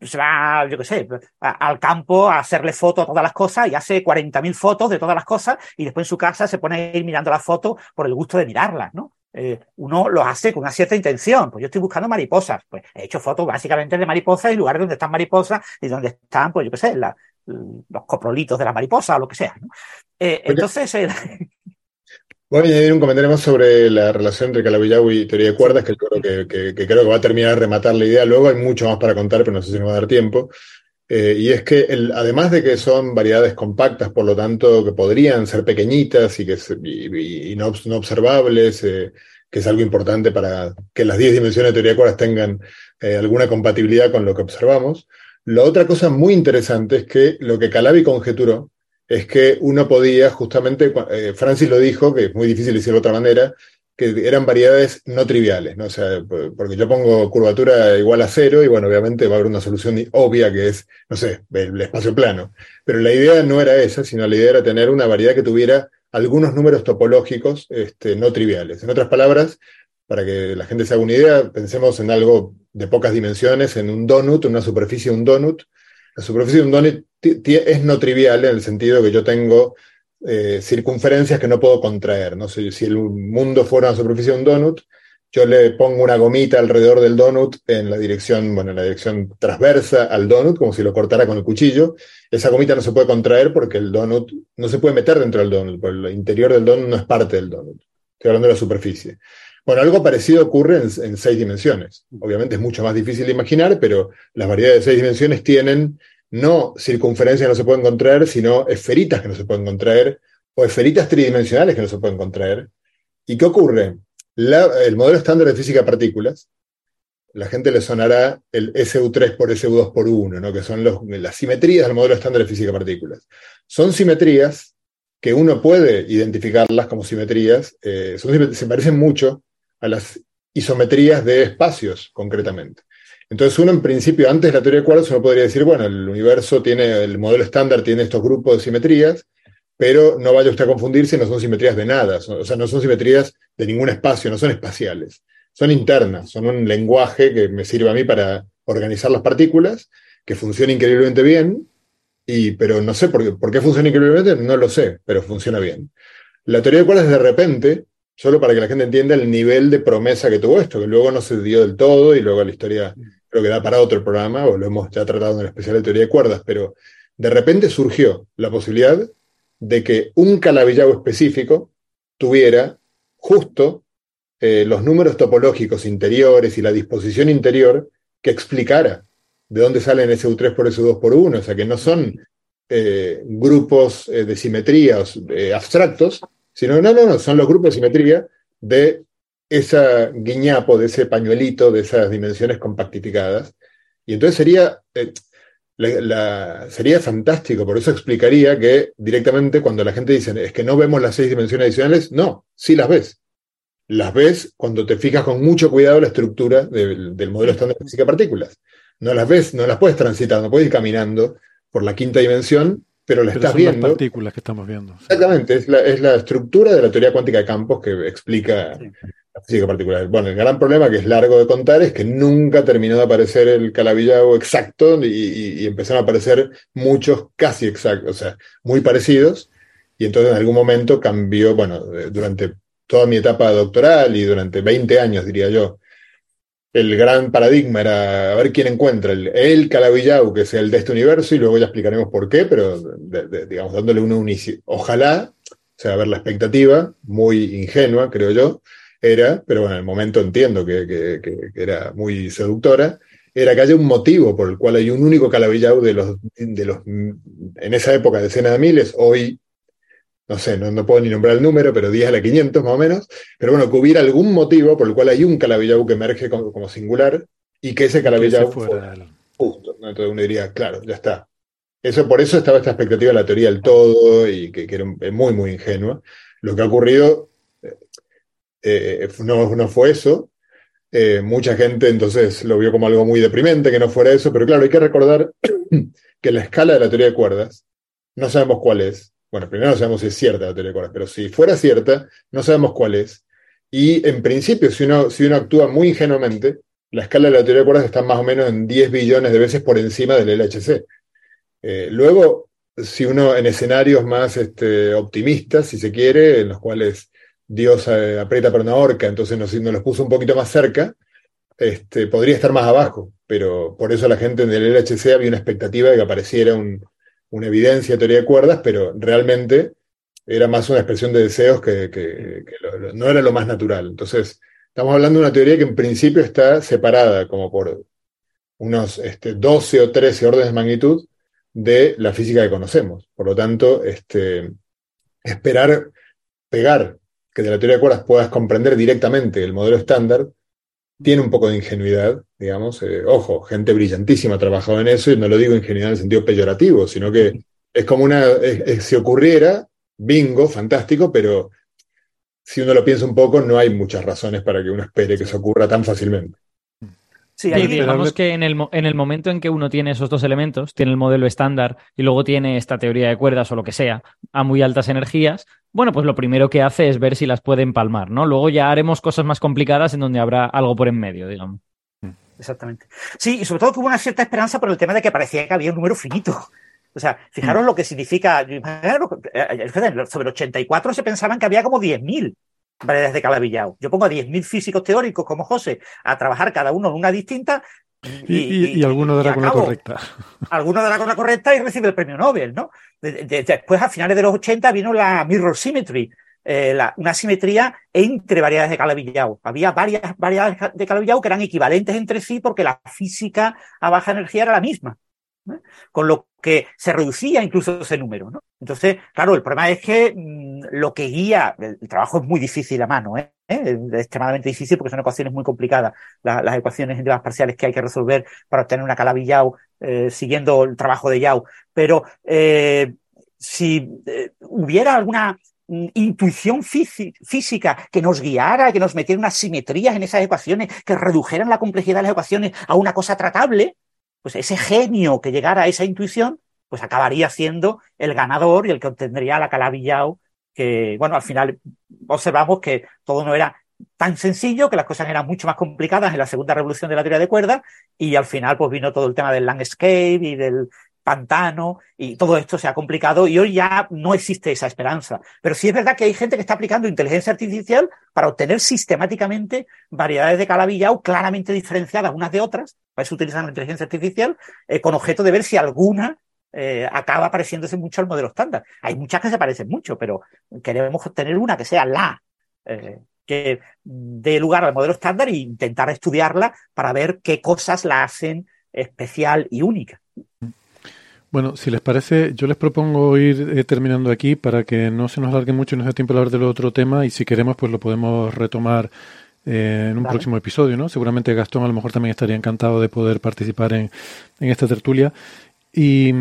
se va, yo qué sé, a- al campo a hacerle fotos a todas las cosas y hace 40.000 fotos de todas las cosas y después en su casa se pone a ir mirando las fotos por el gusto de mirarlas, ¿no? Eh, uno lo hace con una cierta intención. Pues yo estoy buscando mariposas. Pues he hecho fotos básicamente de mariposas y lugares donde están mariposas y donde están, pues yo qué sé, la- los coprolitos de la mariposa o lo que sea, ¿no? Eh, entonces, eh,
Voy a añadir un comentario más sobre la relación entre Calabi-Yau y teoría de cuerdas, que yo creo que, que- que creo que va a terminar de rematar la idea. Luego hay mucho más para contar, pero no sé si nos va a dar tiempo. Eh, y es que el- además de que son variedades compactas, por lo tanto, que podrían ser pequeñitas y, que y- y- no, no observables, eh, que es algo importante para que las 10 dimensiones de teoría de cuerdas tengan eh, alguna compatibilidad con lo que observamos. La otra cosa muy interesante es que lo que Calabi conjeturó es que uno podía justamente, eh, Francis lo dijo, que es muy difícil decirlo de otra manera, que eran variedades no triviales, ¿no? O sea, porque yo pongo curvatura igual a cero y bueno, obviamente va a haber una solución obvia que es, no sé, el espacio plano. Pero la idea no era esa, sino la idea era tener una variedad que tuviera algunos números topológicos este, no triviales. En otras palabras, para que la gente se haga una idea, pensemos en algo de pocas dimensiones, en un donut, una superficie de un donut. La superficie de un donut es no trivial en el sentido que yo tengo eh, circunferencias que no puedo contraer. ¿no? Si, si el mundo fuera una superficie de un donut, yo le pongo una gomita alrededor del donut en la dirección, bueno, en la dirección transversa al donut, como si lo cortara con el cuchillo. Esa gomita no se puede contraer porque el donut no se puede meter dentro del donut, porque el interior del donut no es parte del donut. Estoy hablando de la superficie. Bueno, algo parecido ocurre en, en seis dimensiones. Obviamente es mucho más difícil de imaginar, pero las variedades de seis dimensiones tienen no circunferencias que no se pueden contraer, sino esferitas que no se pueden contraer, o esferitas tridimensionales que no se pueden contraer. ¿Y qué ocurre? el modelo estándar de física de partículas, la gente le sonará el SU3 por SU2 por 1, ¿no? que son las simetrías del modelo estándar de física de partículas. Son simetrías que uno puede identificarlas como simetrías, eh, se parecen mucho a las isometrías de espacios, concretamente. Entonces uno en principio, antes de la teoría de cuerdas, uno podría decir, bueno, el universo tiene, el modelo estándar tiene estos grupos de simetrías, pero no vaya usted a confundirse, no son simetrías de nada, o sea, no son simetrías de ningún espacio, no son espaciales, son internas, son un lenguaje que me sirve a mí para organizar las partículas, que funciona increíblemente bien, y, pero no sé por qué, funciona increíblemente, no lo sé, pero funciona bien. La teoría de cuerdas de repente, solo para que la gente entienda el nivel de promesa que tuvo esto, que luego no se dio del todo y luego la historia creo que da para otro programa, o lo hemos ya tratado en el especial de teoría de cuerdas, pero de repente surgió la posibilidad de que un calabillao específico tuviera justo eh, los números topológicos interiores y la disposición interior que explicara de dónde salen SU3 por SU2 por 1, o sea que no son eh, grupos eh, de simetría abstractos, sino no, no, no, son los grupos de simetría de esa guiñapo, de ese pañuelito, de esas dimensiones compactificadas. Y entonces sería, sería fantástico, por eso explicaría que directamente cuando la gente dice es que no vemos las seis dimensiones adicionales, no, sí las ves. Las ves cuando te fijas con mucho cuidado la estructura del, modelo estándar de física de partículas. No las ves, no las puedes transitar, no puedes ir caminando por la quinta dimensión, pero la estás viendo.
Las partículas que estamos viendo.
Exactamente, es la, es la, estructura de la teoría cuántica de campos que explica física particular. Bueno, el gran problema que es largo de contar es que nunca terminó de aparecer el calabillao exacto y, empezaron a aparecer muchos casi exactos, o sea, muy parecidos. Y entonces en algún momento cambió, bueno, durante toda mi etapa doctoral y durante 20 años, diría yo, el gran paradigma era a ver quién encuentra el, el que sea el de este universo y luego ya explicaremos por qué, pero digamos, dándole una unicidad. Ojalá, o sea, a ver la expectativa, muy ingenua, creo yo, era, pero bueno, en el momento entiendo que, era muy seductora, era que haya un motivo por el cual hay un único calabillao de los, de los, en esa época, decenas de miles, hoy, no sé, no, puedo ni nombrar el número, pero 10 a la 500 más o menos, pero bueno, que hubiera algún motivo por el cual hay un calabillao que emerge como, singular y que ese calabillao fuera justo. Entonces uno diría, claro, ya está. Eso, por eso estaba esta expectativa de la teoría del todo y que, que era muy, muy ingenua. Lo que ha ocurrido eh, no, no, fue eso. Eh, mucha gente entonces lo vio como algo muy deprimente que no fuera eso, pero claro, hay que recordar que la escala de la teoría de cuerdas, no sabemos cuál es. Bueno, primero no sabemos si es cierta la teoría de cuerdas, pero si fuera cierta, no sabemos cuál es. Y en principio, si uno, si uno actúa muy ingenuamente, la escala de la teoría de cuerdas está más o menos en 10 billones de veces por encima del LHC. Eh, luego, si uno en escenarios más este, optimistas, si se quiere, en los cuales Dios eh, aprieta para una horca, entonces nos, nos los puso un poquito más cerca, este, podría estar más abajo, pero por eso la gente en el LHC había una expectativa de que apareciera una evidencia de teoría de cuerdas, pero realmente era más una expresión de deseos que, no era lo más natural. Entonces, estamos hablando de una teoría que en principio está separada como por unos este, 12 o 13 órdenes de magnitud de la física que conocemos. Por lo tanto, este, esperar pegar que de la teoría de cuerdas puedas comprender directamente el modelo estándar, tiene un poco de ingenuidad, digamos. Eh, ojo, gente brillantísima ha trabajado en eso, y no lo digo ingenuidad en el sentido peyorativo, sino que es como una, si ocurriera, bingo, fantástico, pero si uno lo piensa un poco, no hay muchas razones para que uno espere que eso ocurra tan fácilmente.
Sí, digamos que en el, en el momento en que uno tiene esos dos elementos, tiene el modelo estándar y luego tiene esta teoría de cuerdas o lo que sea, a muy altas energías, bueno, pues lo primero que hace es ver si las puede empalmar, ¿no? Luego ya haremos cosas más complicadas en donde habrá algo por en medio, digamos.
Exactamente. Sí, y sobre todo que hubo una cierta esperanza por el tema de que parecía que había un número finito. O sea, fijaros mm. lo que significa. Eh, eh, sobre 84 se pensaban que había como 10.000 variedades de calabillao. Yo pongo a 10.000 físicos teóricos como José a trabajar cada uno en una distinta.
Y, y, alguno dará con la correcta.
Alguno dará con la correcta y recibe el premio Nobel, ¿no? después, a finales de los 80, vino la mirror symmetry, eh, una simetría entre variedades de calabillao. Había varias variedades de calabillao que eran equivalentes entre sí porque la física a baja energía era la misma. Con lo que se reducía incluso ese número. ¿no? Entonces, claro, el problema es que mm, lo que guía, el, trabajo es muy difícil a mano, ¿eh? ¿Eh? es extremadamente difícil porque son ecuaciones muy complicadas, las ecuaciones las parciales que hay que resolver para obtener una Calabi Yau eh, siguiendo el trabajo de Yau. Pero eh, si hubiera alguna mm, intuición física que nos guiara, que nos metiera unas simetrías en esas ecuaciones, que redujeran la complejidad de las ecuaciones a una cosa tratable, pues ese genio que llegara a esa intuición, pues acabaría siendo el ganador y el que obtendría la calabillao, que, bueno, al final observamos que todo no era tan sencillo, que las cosas eran mucho más complicadas en la segunda revolución de la teoría de cuerdas, y al final pues vino todo el tema del landscape y del pantano y todo esto se ha complicado y hoy ya no existe esa esperanza. Pero sí es verdad que hay gente que está aplicando inteligencia artificial para obtener sistemáticamente variedades de calabillao claramente diferenciadas unas de otras, para utilizan la inteligencia artificial, eh, con objeto de ver si alguna eh, acaba pareciéndose mucho al modelo estándar. Hay muchas que se parecen mucho, pero queremos obtener una que sea la, eh, que dé lugar al modelo estándar e intentar estudiarla para ver qué cosas la hacen especial y única.
Bueno, si les parece, yo les propongo ir terminando aquí para que no se nos alargue mucho y no sea tiempo de hablar del otro tema y si queremos pues lo podemos retomar eh, en un próximo episodio, ¿no? Seguramente Gastón a lo mejor también estaría encantado de poder participar en, esta tertulia. Y,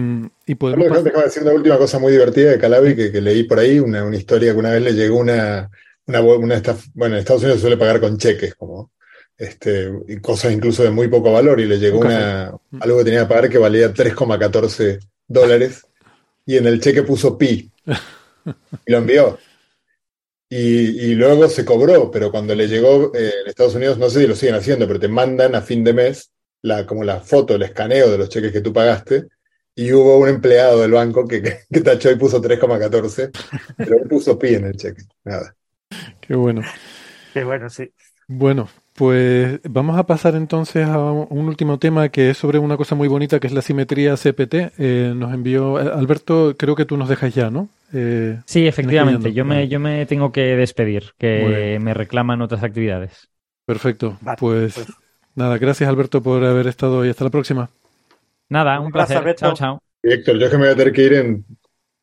y podemos...
Déjame decir una última cosa muy divertida de Calabi que, leí por ahí, una, una, historia que una vez le llegó una... una, una bueno, en Estados Unidos se suele pagar con cheques, como este, cosas incluso de muy poco valor, y le llegó una, algo que tenía que pagar que valía 3,14 dólares, y en el cheque puso pi, y lo envió. Y, y luego se cobró, pero cuando le llegó eh, en Estados Unidos, no sé si lo siguen haciendo, pero te mandan a fin de mes la, como la foto, el escaneo de los cheques que tú pagaste, y hubo un empleado del banco que, que, que tachó y puso 3,14, pero puso pi en el cheque. Nada.
Qué bueno.
Qué bueno, sí.
Bueno, pues vamos a pasar entonces a un último tema que es sobre una cosa muy bonita que es la simetría CPT. Eh, nos envió eh, Alberto, creo que tú nos dejas ya, ¿no?
Eh, sí, efectivamente. Yo me, yo me tengo que despedir, que me reclaman otras actividades.
Perfecto. Pues, pues, nada, gracias Alberto por haber estado y hasta la próxima.
Nada, un, placer. Chao, chao.
Héctor, yo es que me voy a tener que ir en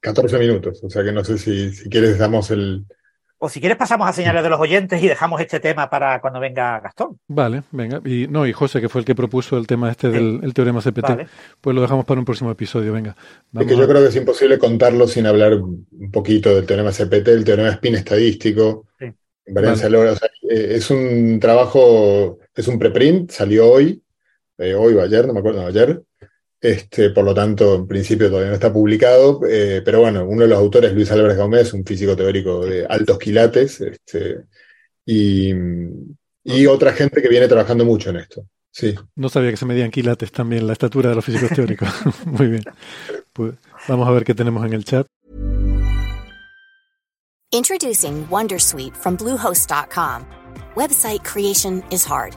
14 minutos, o sea que no sé si, si quieres damos el,
o si quieres pasamos a señales de los oyentes y dejamos este tema para cuando venga Gastón.
Vale, venga. Y no, y José, que fue el que propuso el tema este del teorema CPT, pues lo dejamos para un próximo episodio, venga.
es que yo creo que es imposible contarlo sin hablar un poquito del teorema CPT, el teorema spin estadístico. Sí. Eh, es un trabajo, es un preprint, salió hoy, eh, hoy o ayer, no me acuerdo, ayer, este, por lo tanto, en principio todavía no está publicado, eh, pero bueno, uno de los autores, Luis Álvarez Gómez, un físico teórico de altos quilates, este, y, otra gente que viene trabajando mucho en esto. Sí.
No sabía que se medían quilates también, la estatura de los físicos teóricos. Muy bien. Pues vamos a ver qué tenemos en el chat.
Introducing Wondersuite from Bluehost.com. Website creation is hard.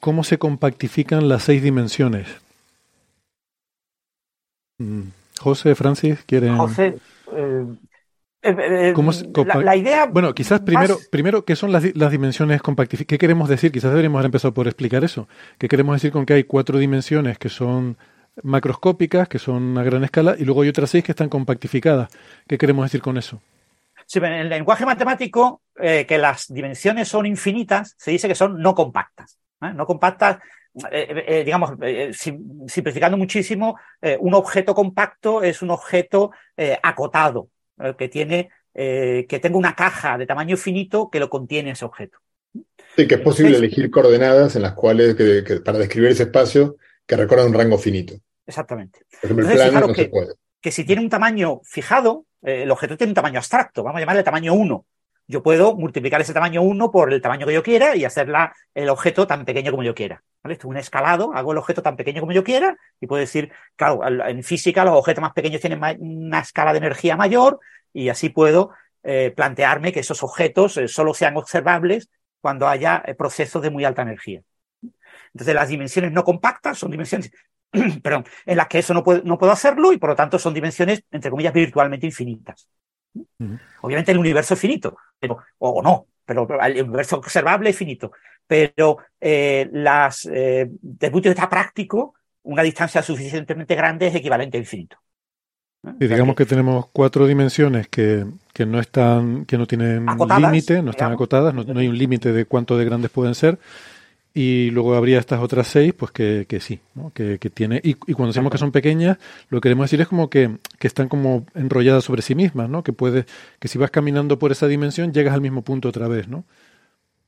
cómo se compactifican las seis dimensiones. Mm. José, Francis, ¿quieren...?
José, eh, eh, eh, la, idea...
Bueno, quizás primero, primero ¿qué son las, dimensiones compactificadas? ¿Qué queremos decir? Quizás deberíamos haber empezado por explicar eso. ¿Qué queremos decir con que hay cuatro dimensiones que son macroscópicas, que son a gran escala, y luego hay otras seis que están compactificadas? ¿Qué queremos decir con eso?
Sí, en el lenguaje matemático, que las dimensiones son infinitas, se dice que son no compactas. No compactas eh, eh, eh, digamos, simplificando muchísimo, un objeto compacto es un objeto acotado, que tiene eh, que tengo una caja de tamaño finito que lo contiene ese objeto.
Sí, que es posible elegir coordenadas en las cuales, para describir ese espacio, que recorran un rango finito.
Exactamente.
Por ejemplo, el plano no
que,
se puede.
Que si tiene un tamaño fijado, eh, el objeto tiene un tamaño abstracto, vamos a llamarle tamaño 1. Yo puedo multiplicar ese tamaño 1 por el tamaño que yo quiera y hacer el objeto tan pequeño como yo quiera. Esto es un escalado, hago el objeto tan pequeño como yo quiera y puedo decir, claro, en física los objetos más pequeños tienen una escala de energía mayor y así puedo eh, plantearme que esos objetos eh, solo sean observables cuando haya procesos de muy alta energía. Entonces, las dimensiones no compactas son dimensiones perdón, en las que eso no puedo, no puedo hacerlo y por lo tanto son dimensiones, entre comillas, virtualmente infinitas. Obviamente el universo es finito, pero, o no, pero el universo observable es finito. Pero eh, las, eh, desde el punto de vista práctico, una distancia suficientemente grande es equivalente a infinito.
Y digamos que, tenemos cuatro dimensiones que, que, no están, que no tienen límite, no están acotadas, no, no hay un límite de cuánto de grandes pueden ser. Y luego habría estas otras seis, pues que, que sí, ¿no? que, que, tiene. Y, y, cuando decimos que son pequeñas, lo que queremos decir es como que, que, están como enrolladas sobre sí mismas, ¿no? Que puede, que si vas caminando por esa dimensión, llegas al mismo punto otra vez, ¿no?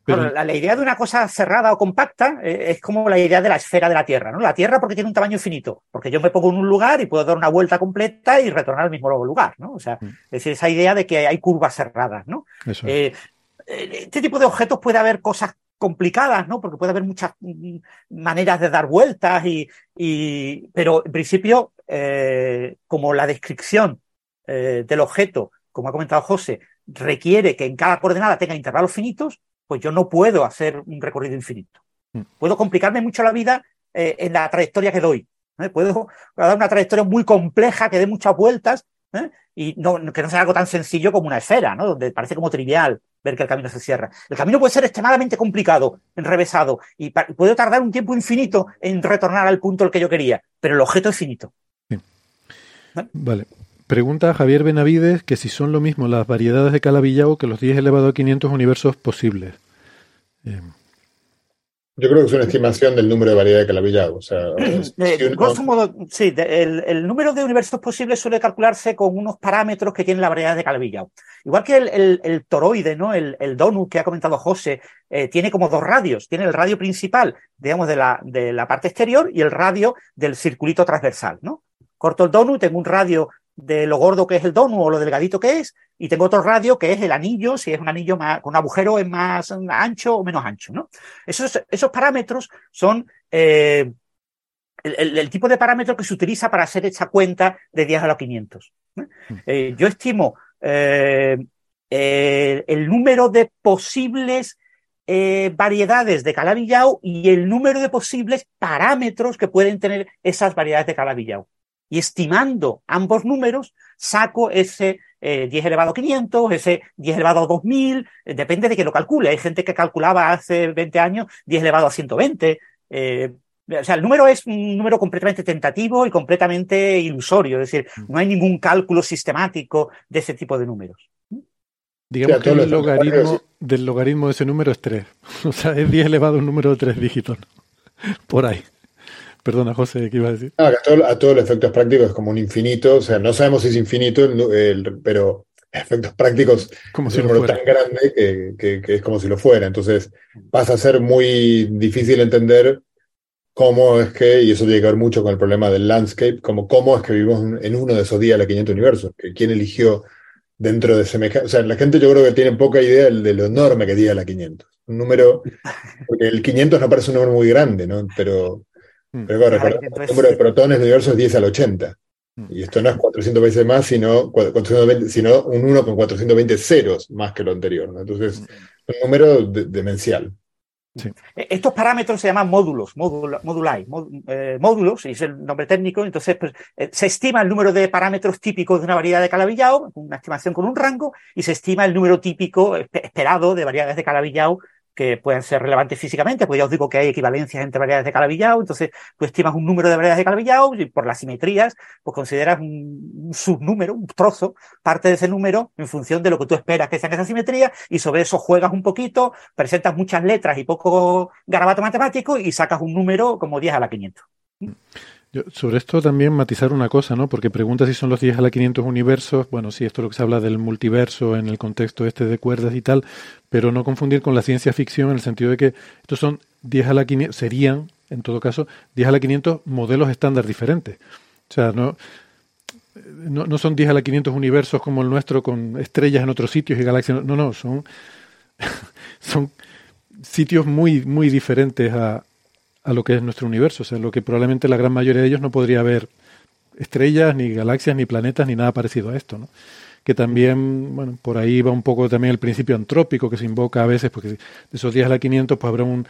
Pero... la, la, idea de una cosa cerrada o compacta eh, es como la idea de la esfera de la Tierra, ¿no? La Tierra porque tiene un tamaño infinito, porque yo me pongo en un lugar y puedo dar una vuelta completa y retornar al mismo lugar, ¿no? O sea, mm. es decir, esa idea de que hay curvas cerradas, ¿no?
Eso
eh, este tipo de objetos puede haber cosas complicadas, ¿no? Porque puede haber muchas maneras de dar vueltas y, y pero en principio, eh, como la descripción eh, del objeto, como ha comentado José, requiere que en cada coordenada tenga intervalos finitos, pues yo no puedo hacer un recorrido infinito.
Mm.
Puedo complicarme mucho la vida eh, en la trayectoria que doy. Puedo dar una trayectoria muy compleja que dé muchas vueltas y no, que no sea algo tan sencillo como una esfera, ¿no? Donde parece como trivial ver que el camino se cierra. El camino puede ser extremadamente complicado, enrevesado, y puede tardar un tiempo infinito en retornar al punto al que yo quería, pero el objeto es finito.
Sí. Vale. Pregunta Javier Benavides que si son lo mismo las variedades de Calavillao que los 10 elevado a 500 universos posibles. Eh.
Yo creo que es una estimación del número de variedades de Calavillao. O sea,
eh,
si uno...
grosso modo, sí, el, el, número de universos posibles suele calcularse con unos parámetros que tiene la variedad de Calavillao. Igual que el, el, el toroide, ¿no? El, el, donut que ha comentado José, eh, tiene como dos radios. Tiene el radio principal, digamos, de la, de la parte exterior y el radio del circulito transversal, ¿no? Corto el donut, tengo un radio de lo gordo que es el donut o lo delgadito que es, y tengo otro radio que es el anillo, si es un anillo más, con un agujero es más ancho o menos ancho, ¿no? Esos, esos parámetros son eh, el, el, el, tipo de parámetro que se utiliza para hacer esta cuenta de 10 a los 500. ¿eh? Eh, yo estimo eh, el número de posibles variedades de Calavillao y el número de posibles parámetros que pueden tener esas variedades de Calavillao y estimando ambos números, saco ese eh, 10 elevado a 500, ese 10 elevado a 2000, eh, depende de que lo calcule. Hay gente que calculaba hace 20 años 10 elevado a 120. Eh, o sea, el número es un número completamente tentativo y completamente ilusorio, es decir, no hay ningún cálculo sistemático de ese tipo de números.
Digamos que el logaritmo del logaritmo de ese número es 3. O sea, es 10 elevado a un número de 3 dígitos. Por ahí. Perdona, José, ¿qué iba a decir?
Ah, a, todo, a, todos los efectos prácticos es como un infinito, o sea, no sabemos si es infinito, el, el, pero efectos prácticos
como
es un número tan grande que, que, que, es como si lo fuera. Entonces pasa a ser muy difícil entender cómo es que, y eso tiene que ver mucho con el problema del landscape, como cómo es que vivimos en uno de esos días de la 500 universos, que quién eligió dentro de semejante... O sea, la gente yo creo que tiene poca idea de lo enorme que diga la 500. Un número, porque el 500 no parece un número muy grande, ¿no? Pero pero bueno, recordar, el número de protones del universo es 10 al 80. Y esto no es 400 veces más, sino, 420, sino un 1 con 420 ceros más que lo anterior. ¿no? Entonces, un número de, demencial.
Sí. Estos parámetros se llaman módulos, módula, moduli, mód, eh, módulos, y es el nombre técnico. Entonces, pues, eh, se estima el número de parámetros típicos de una variedad de Calavillao, una estimación con un rango, y se estima el número típico esperado de variedades de Calavillao que pueden ser relevantes físicamente, pues ya os digo que hay equivalencias entre variedades de Calavillao, entonces tú estimas un número de variedades de Calavillao y por las simetrías, pues consideras un, un, subnúmero, un trozo, parte de ese número en función de lo que tú esperas que sean esas simetrías y sobre eso juegas un poquito, presentas muchas letras y poco garabato matemático y sacas un número como 10 a la 500.
Yo, sobre esto también matizar una cosa, ¿no? Porque pregunta si son los 10 a la 500 universos. Bueno, sí, esto es lo que se habla del multiverso en el contexto este de cuerdas y tal, pero no confundir con la ciencia ficción en el sentido de que estos son 10 a la 500, serían, en todo caso, 10 a la 500 modelos estándar diferentes. O sea, no, no, no son 10 a la 500 universos como el nuestro con estrellas en otros sitios y galaxias. No, no, son, son sitios muy, muy diferentes a, a lo que es nuestro universo, o sea, lo que probablemente la gran mayoría de ellos no podría haber estrellas, ni galaxias, ni planetas, ni nada parecido a esto, ¿no? Que también, bueno, por ahí va un poco también el principio antrópico que se invoca a veces, porque de esos 10 a la 500, pues habrá un,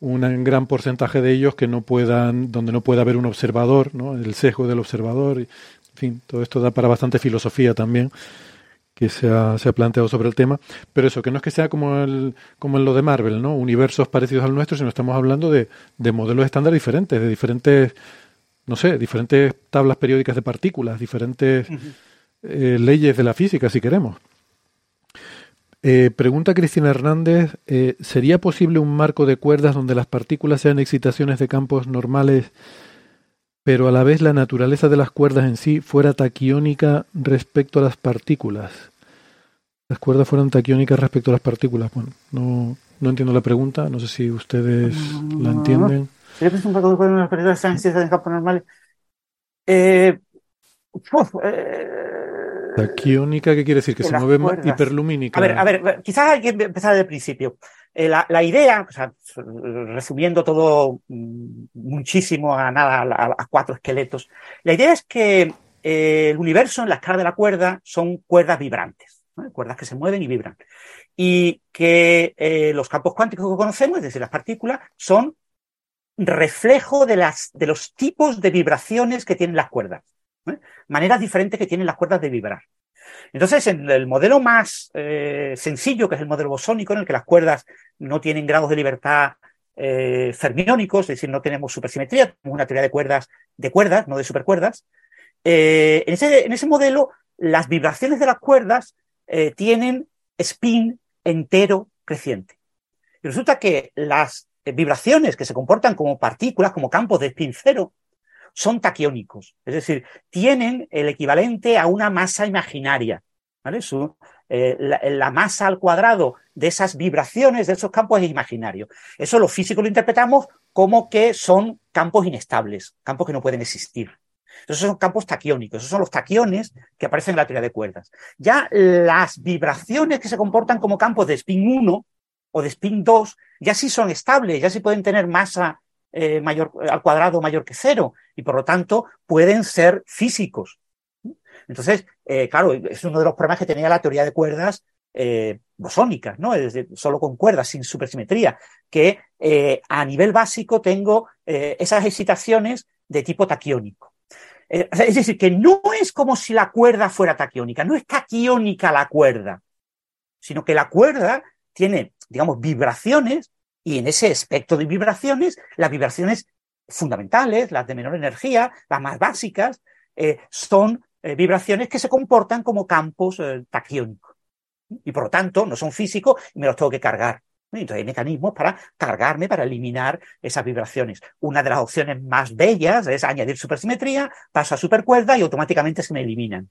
un gran porcentaje de ellos que no puedan, donde no pueda haber un observador, ¿no? El sesgo del observador, y, en fin, todo esto da para bastante filosofía también que se ha, se ha, planteado sobre el tema, pero eso, que no es que sea como, el, como en lo de Marvel, ¿no? Universos parecidos al nuestro, sino estamos hablando de, de modelos estándar diferentes, de diferentes, no sé, diferentes tablas periódicas de partículas, diferentes eh, leyes de la física, si queremos. Eh, pregunta Cristina Hernández, eh, ¿sería posible un marco de cuerdas donde las partículas sean excitaciones de campos normales pero a la vez la naturaleza de las cuerdas en sí fuera taquiónica respecto a las partículas. Las cuerdas fueran taquiónicas respecto a las partículas. Bueno, no, no entiendo la pregunta, no sé si ustedes la entienden.
¿Sería que un marco de cuerdas las están en campos normales? Eh, uf, eh,
Taquiónica, ¿qué quiere decir? Que se mueve cuerdas. hiperlumínica.
A ver, a ver, quizás hay que empezar desde el principio. Eh, la, idea, resumiendo todo muchísimo a nada, a, cuatro esqueletos, la idea es que eh, el universo en la escala de la cuerda son cuerdas vibrantes, cuerdas que se mueven y vibran. Y que eh, los campos cuánticos que conocemos, es decir, las partículas, son reflejo de, las, de los tipos de vibraciones que tienen las cuerdas. maneras diferentes que tienen las cuerdas de vibrar. Entonces, en el modelo más eh, sencillo, que es el modelo bosónico, en el que las cuerdas no tienen grados de libertad eh, fermiónicos, es decir, no tenemos supersimetría, tenemos una teoría de cuerdas de cuerdas, no de supercuerdas. Eh, en, ese, en, ese, modelo, las vibraciones de las cuerdas tienen spin entero creciente. Y resulta que las vibraciones que se comportan como partículas, como campos de spin cero, son taquiónicos, es decir, tienen el equivalente a una masa imaginaria. ¿vale? Su, eh, la, masa al cuadrado de esas vibraciones de esos campos es imaginario. Eso los físicos lo interpretamos como que son campos inestables, campos que no pueden existir. Esos son campos taquiónicos, esos son los taquiones que aparecen en la teoría de cuerdas. Ya las vibraciones que se comportan como campos de spin 1 o de spin 2 ya sí son estables, ya sí pueden tener masa eh, al cuadrado mayor que cero y por lo tanto pueden ser físicos. Entonces, eh, claro, es uno de los problemas que tenía la teoría de cuerdas eh, bosónicas, ¿no? Es solo con cuerdas, sin supersimetría, que a nivel básico tengo esas excitaciones de tipo taquiónico. es decir, que no es como si la cuerda fuera taquiónica, no es taquiónica la cuerda, sino que la cuerda tiene, digamos, vibraciones y en ese espectro de vibraciones, las vibraciones fundamentales, las de menor energía, las más básicas, eh, son eh, vibraciones que se comportan como campos eh, taquiónicos. Y por lo tanto, no son físicos y me los tengo que cargar. Entonces hay mecanismos para cargarme, para eliminar esas vibraciones. Una de las opciones más bellas es añadir supersimetría, paso a supercuerda y automáticamente se me eliminan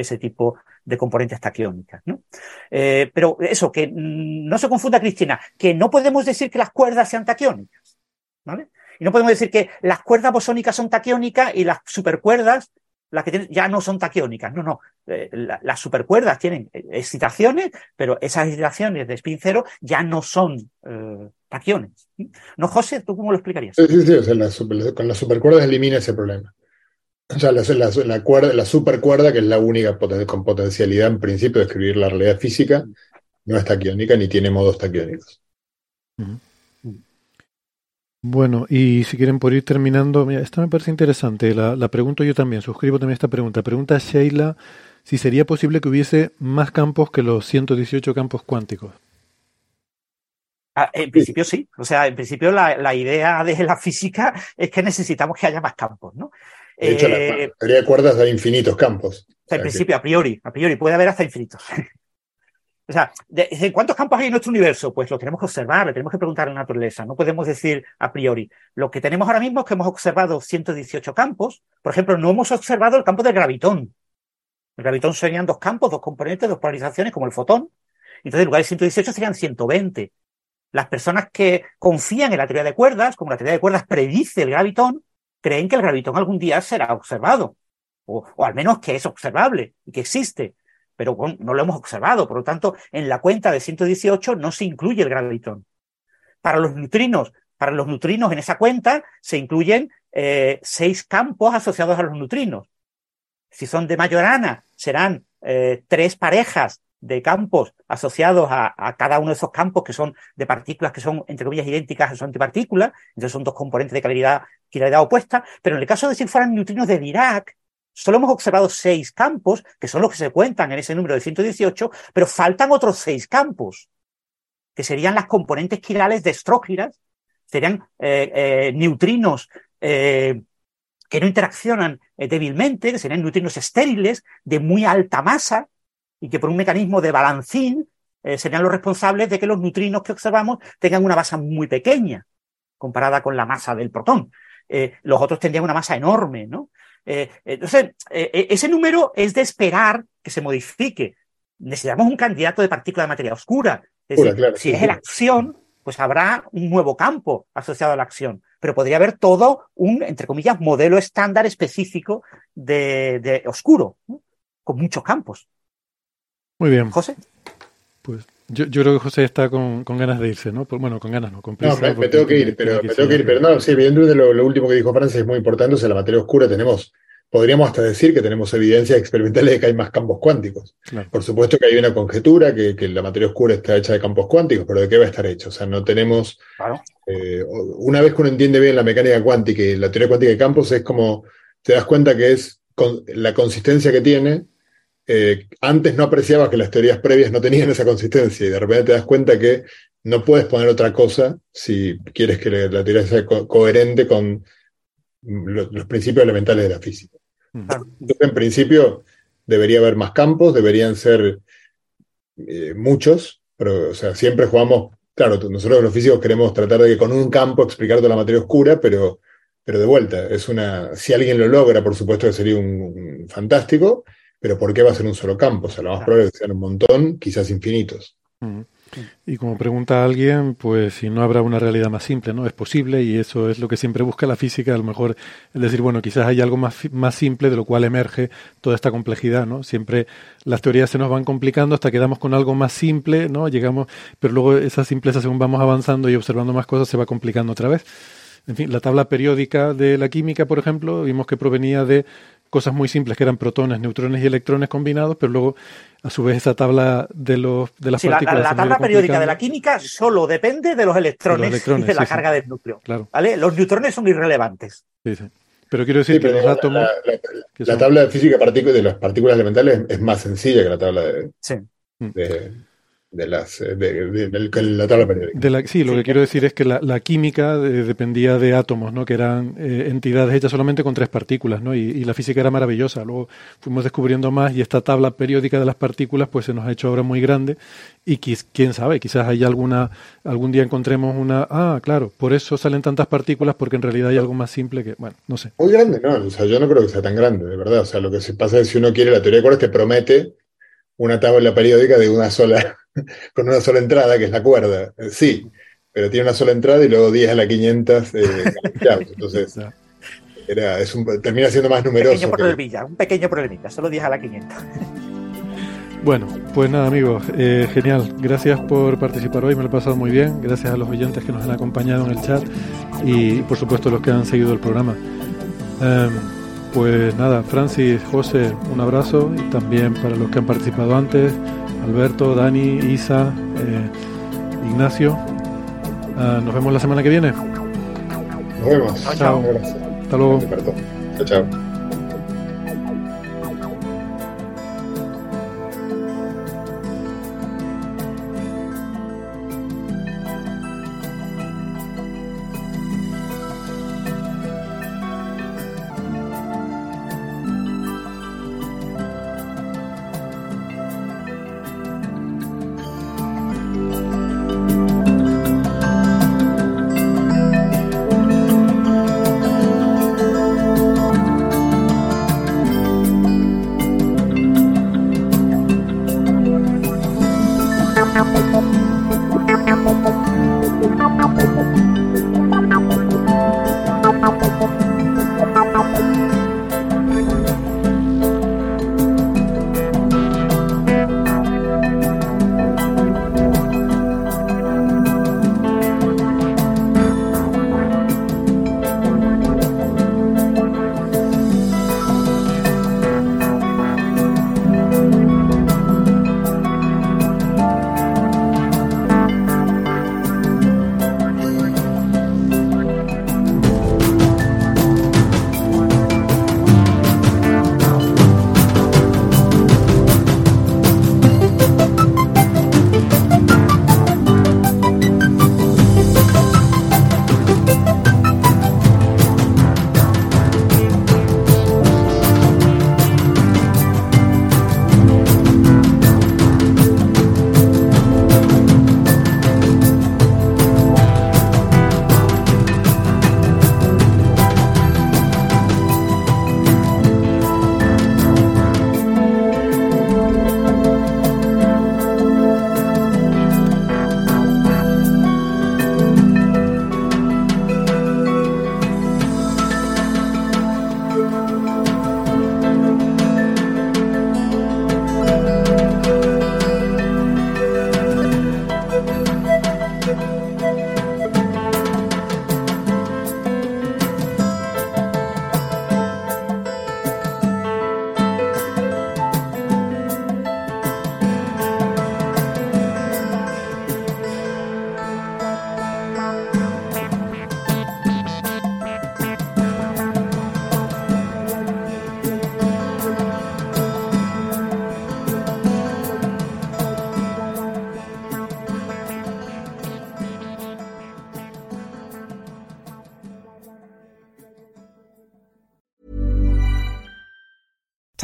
ese tipo de componentes taquiónicas. ¿no? Eh, pero eso, que no se confunda, Cristina, que no podemos decir que las cuerdas sean taquiónicas. ¿vale? Y no podemos decir que las cuerdas bosónicas son taquiónicas y las supercuerdas las que tienen, ya no son taquiónicas. No, no. Eh, la, las supercuerdas tienen excitaciones, pero esas excitaciones de spin cero ya no son eh, taquiones. ¿No, José? ¿Tú cómo lo explicarías?
Sí, sí, super, con las supercuerdas elimina ese problema. O sea, la, la, la, cuerda, la supercuerda, que es la única poten con potencialidad en principio de escribir la realidad física, no es taquiónica ni tiene modos taquiónicos.
Bueno, y si quieren por ir terminando, mira, esta me parece interesante, la, la, pregunto yo también, suscribo también esta pregunta. Pregunta Sheila si sería posible que hubiese más campos que los 118 campos cuánticos.
Ah, en principio sí, o sea, en principio la, la, idea de la física es que necesitamos que haya más campos, ¿no?
De hecho, eh, la teoría de cuerdas hay infinitos campos.
O sea, en principio, que... a priori, a priori puede haber hasta infinitos. O sea, de, ¿cuántos campos hay en nuestro universo? Pues lo tenemos que observar, le tenemos que preguntar a la naturaleza. No podemos decir a priori. Lo que tenemos ahora mismo es que hemos observado 118 campos. Por ejemplo, no hemos observado el campo del gravitón. El gravitón serían dos campos, dos componentes, dos polarizaciones, como el fotón. Entonces, en lugar de 118 serían 120. Las personas que confían en la teoría de cuerdas, como la teoría de cuerdas predice el gravitón, creen que el gravitón algún día será observado. O, al menos que es observable y que existe pero no lo hemos observado. Por lo tanto, en la cuenta de 118 no se incluye el gravitón. Para los neutrinos, para los neutrinos en esa cuenta se incluyen eh, seis campos asociados a los neutrinos. Si son de Majorana, serán eh, tres parejas de campos asociados a, cada uno de esos campos que son de partículas que son, entre comillas, idénticas a sus antipartículas. Entonces son dos componentes de calidad, calidad opuesta. Pero en el caso de si fueran neutrinos de Dirac, Solo hemos observado seis campos, que son los que se cuentan en ese número de 118, pero faltan otros seis campos, que serían las componentes quirales de estrógiras, serían eh, eh, neutrinos eh, que no interaccionan débilmente, que serían neutrinos estériles de muy alta masa y que por un mecanismo de balancín serían los responsables de que los neutrinos que observamos tengan una masa muy pequeña comparada con la masa del protón. los otros tendrían una masa enorme, ¿no? Eh, entonces, eh, eh, ese número es de esperar que se modifique. Necesitamos un candidato de partícula de materia oscura. Es decir, si es la acción, pues habrá un nuevo campo asociado a la acción. Pero podría haber todo un, entre comillas, modelo estándar específico de, oscuro, con muchos campos.
Muy bien.
José.
Pues yo, creo que José está con, ganas de irse, ¿no? bueno, con ganas no, con
No, me, tengo que ir, pero me tengo que ir, pero no, sí, evidentemente lo, lo último que dijo Francia es muy importante, o sea, la materia oscura tenemos, podríamos hasta decir que tenemos evidencias experimentales de que hay más campos cuánticos. Por supuesto que hay una conjetura que, que, la materia oscura está hecha de campos cuánticos, pero ¿de qué va a estar hecho? O sea, no tenemos... Eh, una vez que uno entiende bien la mecánica cuántica y la teoría cuántica de campos, es como, te das cuenta que es con, la consistencia que tiene eh, antes no apreciabas que las teorías previas no tenían esa consistencia y de repente te das cuenta que no puedes poner otra cosa si quieres que la teoría sea coherente con los principios elementales de la física. Entonces, en principio, debería haber más campos, deberían ser eh, muchos, pero o sea, siempre jugamos, claro, nosotros los físicos queremos tratar de que con un campo explicar toda la materia oscura, pero, pero de vuelta, es una, si alguien lo logra, por supuesto que sería un fantástico, pero ¿por qué va a ser un solo campo? O sea, lo más probable es que sean un montón, quizás infinitos.
Y como pregunta alguien, pues si no habrá una realidad más simple, ¿no? Es posible y eso es lo que siempre busca la física, a lo mejor es decir, bueno, quizás hay algo más, más simple de lo cual emerge toda esta complejidad, ¿no? Siempre las teorías se nos van complicando hasta que damos con algo más simple, ¿no? Llegamos, pero luego esa simpleza según vamos avanzando y observando más cosas se va complicando otra vez. En fin, la tabla periódica de la química, por ejemplo, vimos que provenía de cosas muy simples que eran protones, neutrones y electrones combinados, pero luego, a su vez, esa tabla de, los, de las partículas.
La, la tabla periódica de la química solo depende de los electrones, y de la carga del núcleo. ¿vale? Los neutrones son irrelevantes.
Sí, sí. Pero quiero decir que los átomos.
La, tabla de física de las partículas elementales es más sencilla que la tabla de,
sí.
de, de, las, eh, de, la tabla periódica.
sí, lo que quiero decir es que la, química eh, dependía de átomos, ¿no? que eran eh, entidades hechas solamente con tres partículas, ¿no? Y, la física era maravillosa. Luego fuimos descubriendo más y esta tabla periódica de las partículas pues se nos ha hecho ahora muy grande y quién sabe, quizás hay alguna, algún día encontremos una, ah, claro, por eso salen tantas partículas porque en realidad hay algo más simple que, bueno, no sé.
Muy grande, no, o sea, yo no creo que sea tan grande, de verdad. O sea, lo que se pasa es que si uno quiere la teoría de cuerdas te promete una tabla periódica de una sola con una sola entrada, que es la cuerda. Eh, sí, pero tiene una sola entrada y luego 10 a la 500 eh, Entonces, era, es un, termina siendo más numeroso.
Un pequeño un pequeño problemita, solo 10 a la 500.
Bueno, pues nada amigos, eh, genial. Gracias por participar hoy, me lo he pasado muy bien. Gracias a los oyentes que nos han acompañado en el chat y por supuesto los que han seguido el programa. Em, pues nada, Francis, José, un abrazo y también para los que han participado antes, Alberto, Dani, Isa, eh, Ignacio. Uh, nos vemos la semana que viene.
Nos vemos.
Chao. chao. Hasta luego.
Chao, chao.